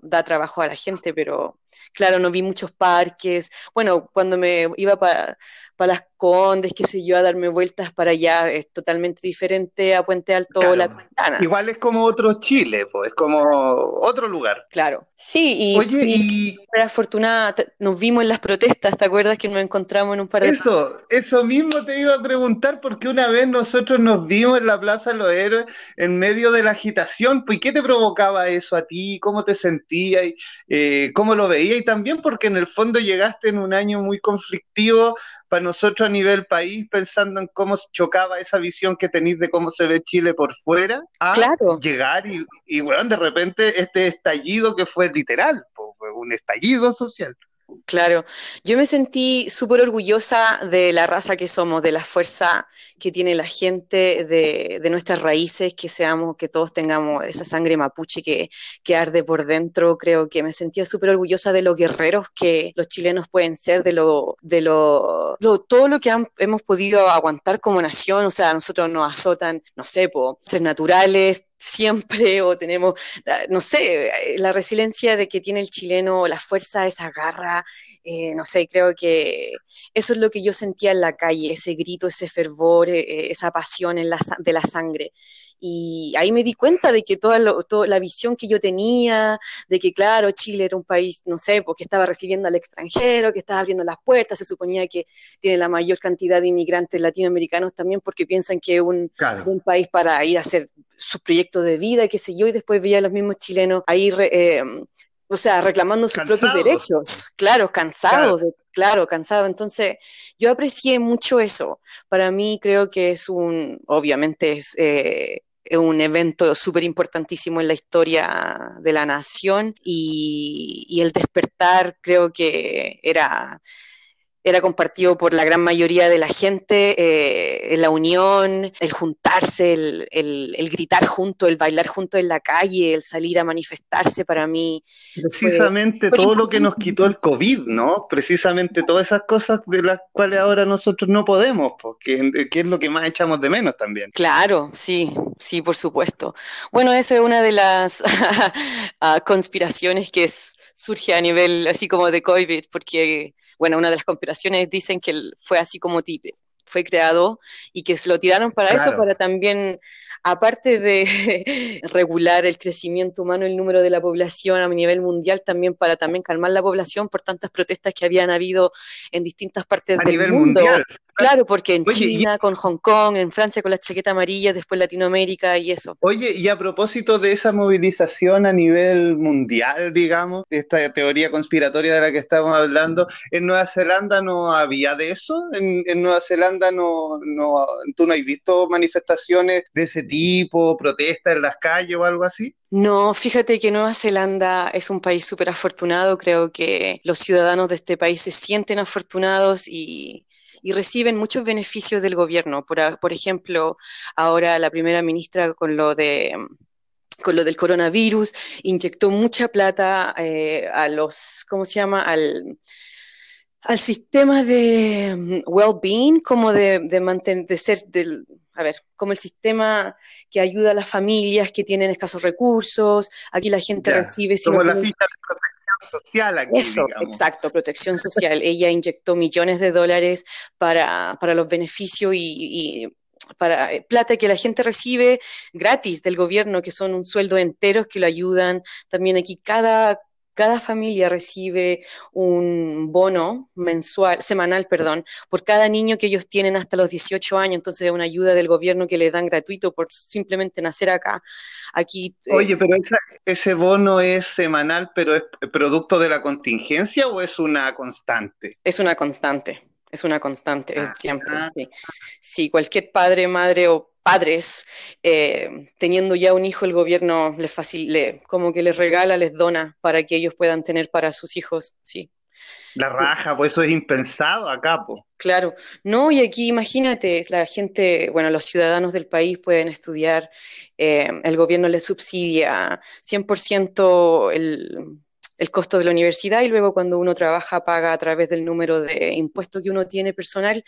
Speaker 11: da trabajo a la gente, pero claro, no vi muchos parques. Bueno, cuando me iba para pa las Condes, qué sé yo, a darme vueltas para allá, es totalmente diferente a Puente Alto
Speaker 5: claro.
Speaker 11: o La Pintana.
Speaker 5: Igual es como otro Chile, pues, es como otro lugar.
Speaker 11: Claro, sí, y,
Speaker 5: Oye, y...
Speaker 11: y afortunada, nos vimos en las protestas, ¿te acuerdas que nos encontramos en un par de...
Speaker 5: Eso, eso mismo te iba a preguntar, porque una vez nosotros nos vimos en la Plaza de los Héroes en medio de la agitación, pues, ¿y qué te provocaba eso a ti? ¿Cómo te sentías? Eh, ¿Cómo lo veías? Y también porque en el fondo llegaste en un año muy conflictivo para nosotros a nivel país, pensando en cómo chocaba esa visión que tenéis de cómo se ve Chile por fuera, a
Speaker 11: claro.
Speaker 5: llegar y, y, bueno, de repente este estallido que fue literal, un estallido social.
Speaker 11: Claro, yo me sentí súper orgullosa de la raza que somos, de la fuerza que tiene la gente, de, de nuestras raíces, que seamos, que todos tengamos esa sangre mapuche que, que arde por dentro. Creo que me sentía súper orgullosa de los guerreros que los chilenos pueden ser, de lo, de lo, todo lo que han- hemos podido aguantar como nación. O sea, a nosotros nos azotan, no sé, po, tres naturales siempre, o tenemos, no sé, eh, la resiliencia de que tiene el chileno, la fuerza, esa garra, eh, no sé, creo que eso es lo que yo sentía en la calle, ese grito, ese fervor, eh, esa pasión en la, de la sangre. Y ahí me di cuenta de que toda, lo- toda la visión que yo tenía, de que claro, Chile era un país, no sé, porque estaba recibiendo al extranjero, que estaba abriendo las puertas, se suponía que tiene la mayor cantidad de inmigrantes latinoamericanos también porque piensan que es un,
Speaker 5: Claro.
Speaker 11: un país para ir a hacer sus proyectos de vida, qué sé yo, y después veía a los mismos chilenos ahí, re- eh, o sea, reclamando sus propios derechos, claro, cansados, de- claro, cansados. Entonces, yo aprecié mucho eso. Para mí creo que es un, obviamente es eh, un evento súper importantísimo en la historia de la nación y, y el despertar creo que era era compartido por la gran mayoría de la gente, eh, la unión, el juntarse, el, el- el gritar junto, el bailar junto en la calle, el salir a manifestarse para mí.
Speaker 5: Precisamente
Speaker 11: fue
Speaker 5: todo lo que nos quitó el COVID, ¿no? Precisamente todas esas cosas de las cuales ahora nosotros no podemos, porque que es lo que más echamos de menos también.
Speaker 11: Claro, sí, sí, por supuesto. Bueno, esa es una de las ah, conspiraciones que es- surge a nivel así como de COVID, porque, bueno, una de las conspiraciones dicen que fue así como tipo, fue creado y que se lo tiraron para eso, para también, aparte de regular el crecimiento humano, el número de la población a nivel mundial, también para también calmar la población por tantas protestas que habían habido en distintas partes
Speaker 5: A
Speaker 11: del
Speaker 5: nivel
Speaker 11: mundo.
Speaker 5: mundial.
Speaker 11: Claro, porque en
Speaker 5: Oye, y-
Speaker 11: China con Hong Kong, en Francia con la chaqueta amarilla, después Latinoamérica y eso.
Speaker 5: Oye, y a propósito de esa movilización a nivel mundial, digamos, esta teoría conspiratoria de la que estamos hablando, ¿en Nueva Zelanda no había de eso? ¿En, en Nueva Zelanda no, no, tú no has visto manifestaciones de ese tipo, protestas en las calles o algo así?
Speaker 11: No, fíjate que Nueva Zelanda es un país súper afortunado. Creo que los ciudadanos de este país se sienten afortunados y, reciben muchos beneficios del gobierno. Por ejemplo, ahora la primera ministra con lo de con lo del coronavirus, inyectó mucha plata eh, a los, ¿cómo se llama? Al, al sistema de mm, well-being, como de, de mantener, de ser del, a ver, como el sistema que ayuda a las familias que tienen escasos recursos. Aquí la gente
Speaker 5: Ya,
Speaker 11: recibe,
Speaker 5: como la ficha de protección social aquí,
Speaker 11: eso,
Speaker 5: digamos.
Speaker 11: exacto, protección social. Ella inyectó millones de dólares para, para los beneficios y, y para eh, plata que la gente recibe gratis del gobierno, que son un sueldo enteros que lo ayudan. También aquí cada, cada familia recibe un bono mensual, semanal, perdón, por cada niño que ellos tienen hasta los 18 años. Entonces es una ayuda del gobierno que les dan gratuito por simplemente nacer acá. Aquí eh,
Speaker 5: Oye, pero esa- ese bono es semanal, pero es producto de la contingencia o es una constante?
Speaker 11: Es una constante, es una constante,
Speaker 5: Ah,
Speaker 11: es siempre, sí. Sí, cualquier padre, madre o padres, eh, teniendo ya un hijo, el gobierno les facil- le- como que les regala, les dona para que ellos puedan tener para sus hijos, sí.
Speaker 5: La raja, pues eso es impensado acá, pues.
Speaker 11: Claro, no, y aquí imagínate, la gente, bueno, los ciudadanos del país pueden estudiar, eh, el gobierno les subsidia 100% el, el costo de la universidad y luego cuando uno trabaja paga a través del número de impuestos que uno tiene personal,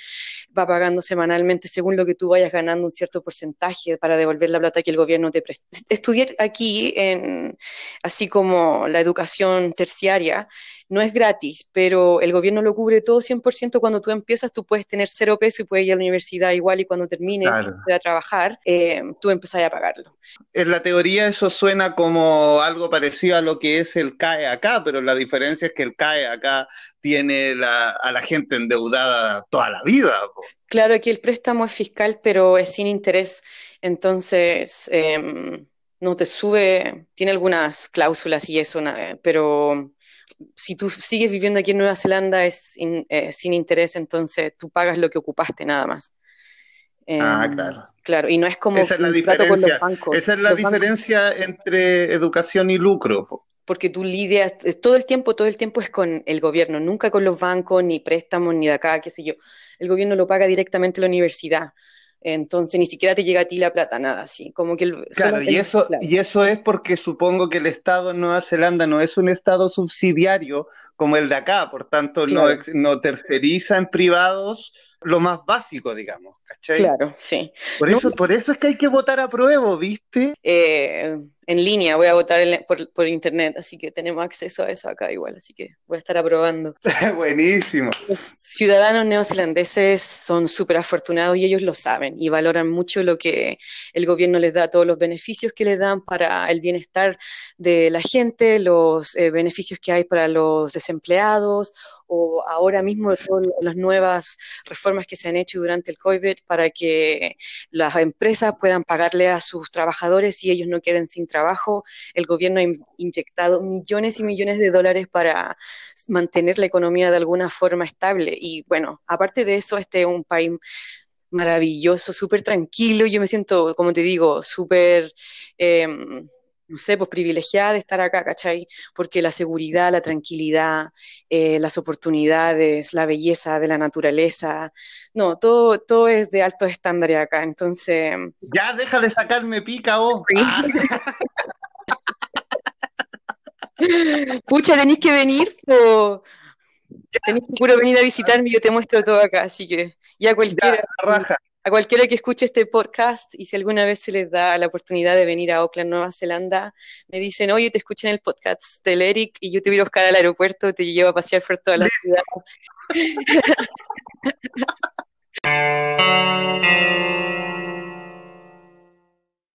Speaker 11: va pagando semanalmente según lo que tú vayas ganando un cierto porcentaje para devolver la plata que el gobierno te presta. Estudiar aquí, en, así como la educación terciaria, no es gratis, pero el gobierno lo cubre todo 100%. Cuando tú empiezas, tú puedes tener cero peso y puedes ir a la universidad igual y cuando termines
Speaker 5: Claro.
Speaker 11: a trabajar, eh, tú empezás a pagarlo.
Speaker 5: En la teoría eso suena como algo parecido a lo que es el CAE acá, pero la diferencia es que el CAE acá tiene la- a la gente endeudada toda la vida. po.
Speaker 11: Claro, aquí el préstamo es fiscal, pero es sin interés, entonces em, no te sube, tiene algunas cláusulas y eso, pero si tú sigues viviendo aquí en Nueva Zelanda es in- eh, sin interés, entonces tú pagas lo que ocupaste nada más.
Speaker 5: Ah,
Speaker 11: Em,
Speaker 5: claro.
Speaker 11: Claro, y no es como
Speaker 5: Esa es la
Speaker 11: con los
Speaker 5: diferencia.
Speaker 11: bancos.
Speaker 5: Esa es la
Speaker 11: Los bancos-
Speaker 5: diferencia entre educación y lucro. po.
Speaker 11: porque tú lidias todo el tiempo, todo el tiempo es con el gobierno, nunca con los bancos, ni préstamos, ni de acá, qué sé yo. El gobierno lo paga directamente la universidad. Entonces ni siquiera te llega a ti la plata, nada así. Como que el,
Speaker 5: Claro, y eso,
Speaker 11: claro.
Speaker 5: y eso es porque supongo que el Estado en Nueva Zelanda no es un Estado subsidiario como el de acá, por tanto no,
Speaker 11: Claro.
Speaker 5: no terceriza en privados lo más básico, digamos, ¿cachai?
Speaker 11: Claro, sí.
Speaker 5: Por
Speaker 11: No,
Speaker 5: eso, por eso es que hay que votar a prueba, ¿viste?
Speaker 11: eh, en línea, voy a votar en- por, por internet, así que tenemos acceso a eso acá igual, así que voy a estar aprobando.
Speaker 5: Buenísimo.
Speaker 11: Ciudadanos neozelandeses son súper afortunados y ellos lo saben y valoran mucho lo que el gobierno les da, todos los beneficios que les dan para el bienestar de la gente, los eh, beneficios que hay para los desempleados o ahora mismo todas las nuevas reformas que se han hecho durante el COVID para que las empresas puedan pagarle a sus trabajadores y ellos no queden sin trabajo. El gobierno ha in- inyectado millones y millones de dólares para mantener la economía de alguna forma estable. Y bueno, aparte de eso, este es un país maravilloso, súper tranquilo. Yo me siento, como te digo, súper, eh, no sé, pues privilegiada de estar acá, ¿cachai? Porque la seguridad, la tranquilidad, eh, las oportunidades, la belleza de la naturaleza, no, todo, todo es de altos estándares acá. Entonces,
Speaker 5: Ya, deja de sacarme pica, vos. Ah,
Speaker 11: pucha, tenéis que venir, po. Tenéis que venir a visitarme y yo te muestro todo acá, así que ya cualquiera,
Speaker 5: ya, raja
Speaker 11: a cualquiera que escuche este podcast y si alguna vez se les da la oportunidad de venir a Auckland, Nueva Zelanda, me dicen, oye, te escuché en el podcast del Eric y yo te voy a buscar al aeropuerto, te llevo a pasear por toda la ciudad.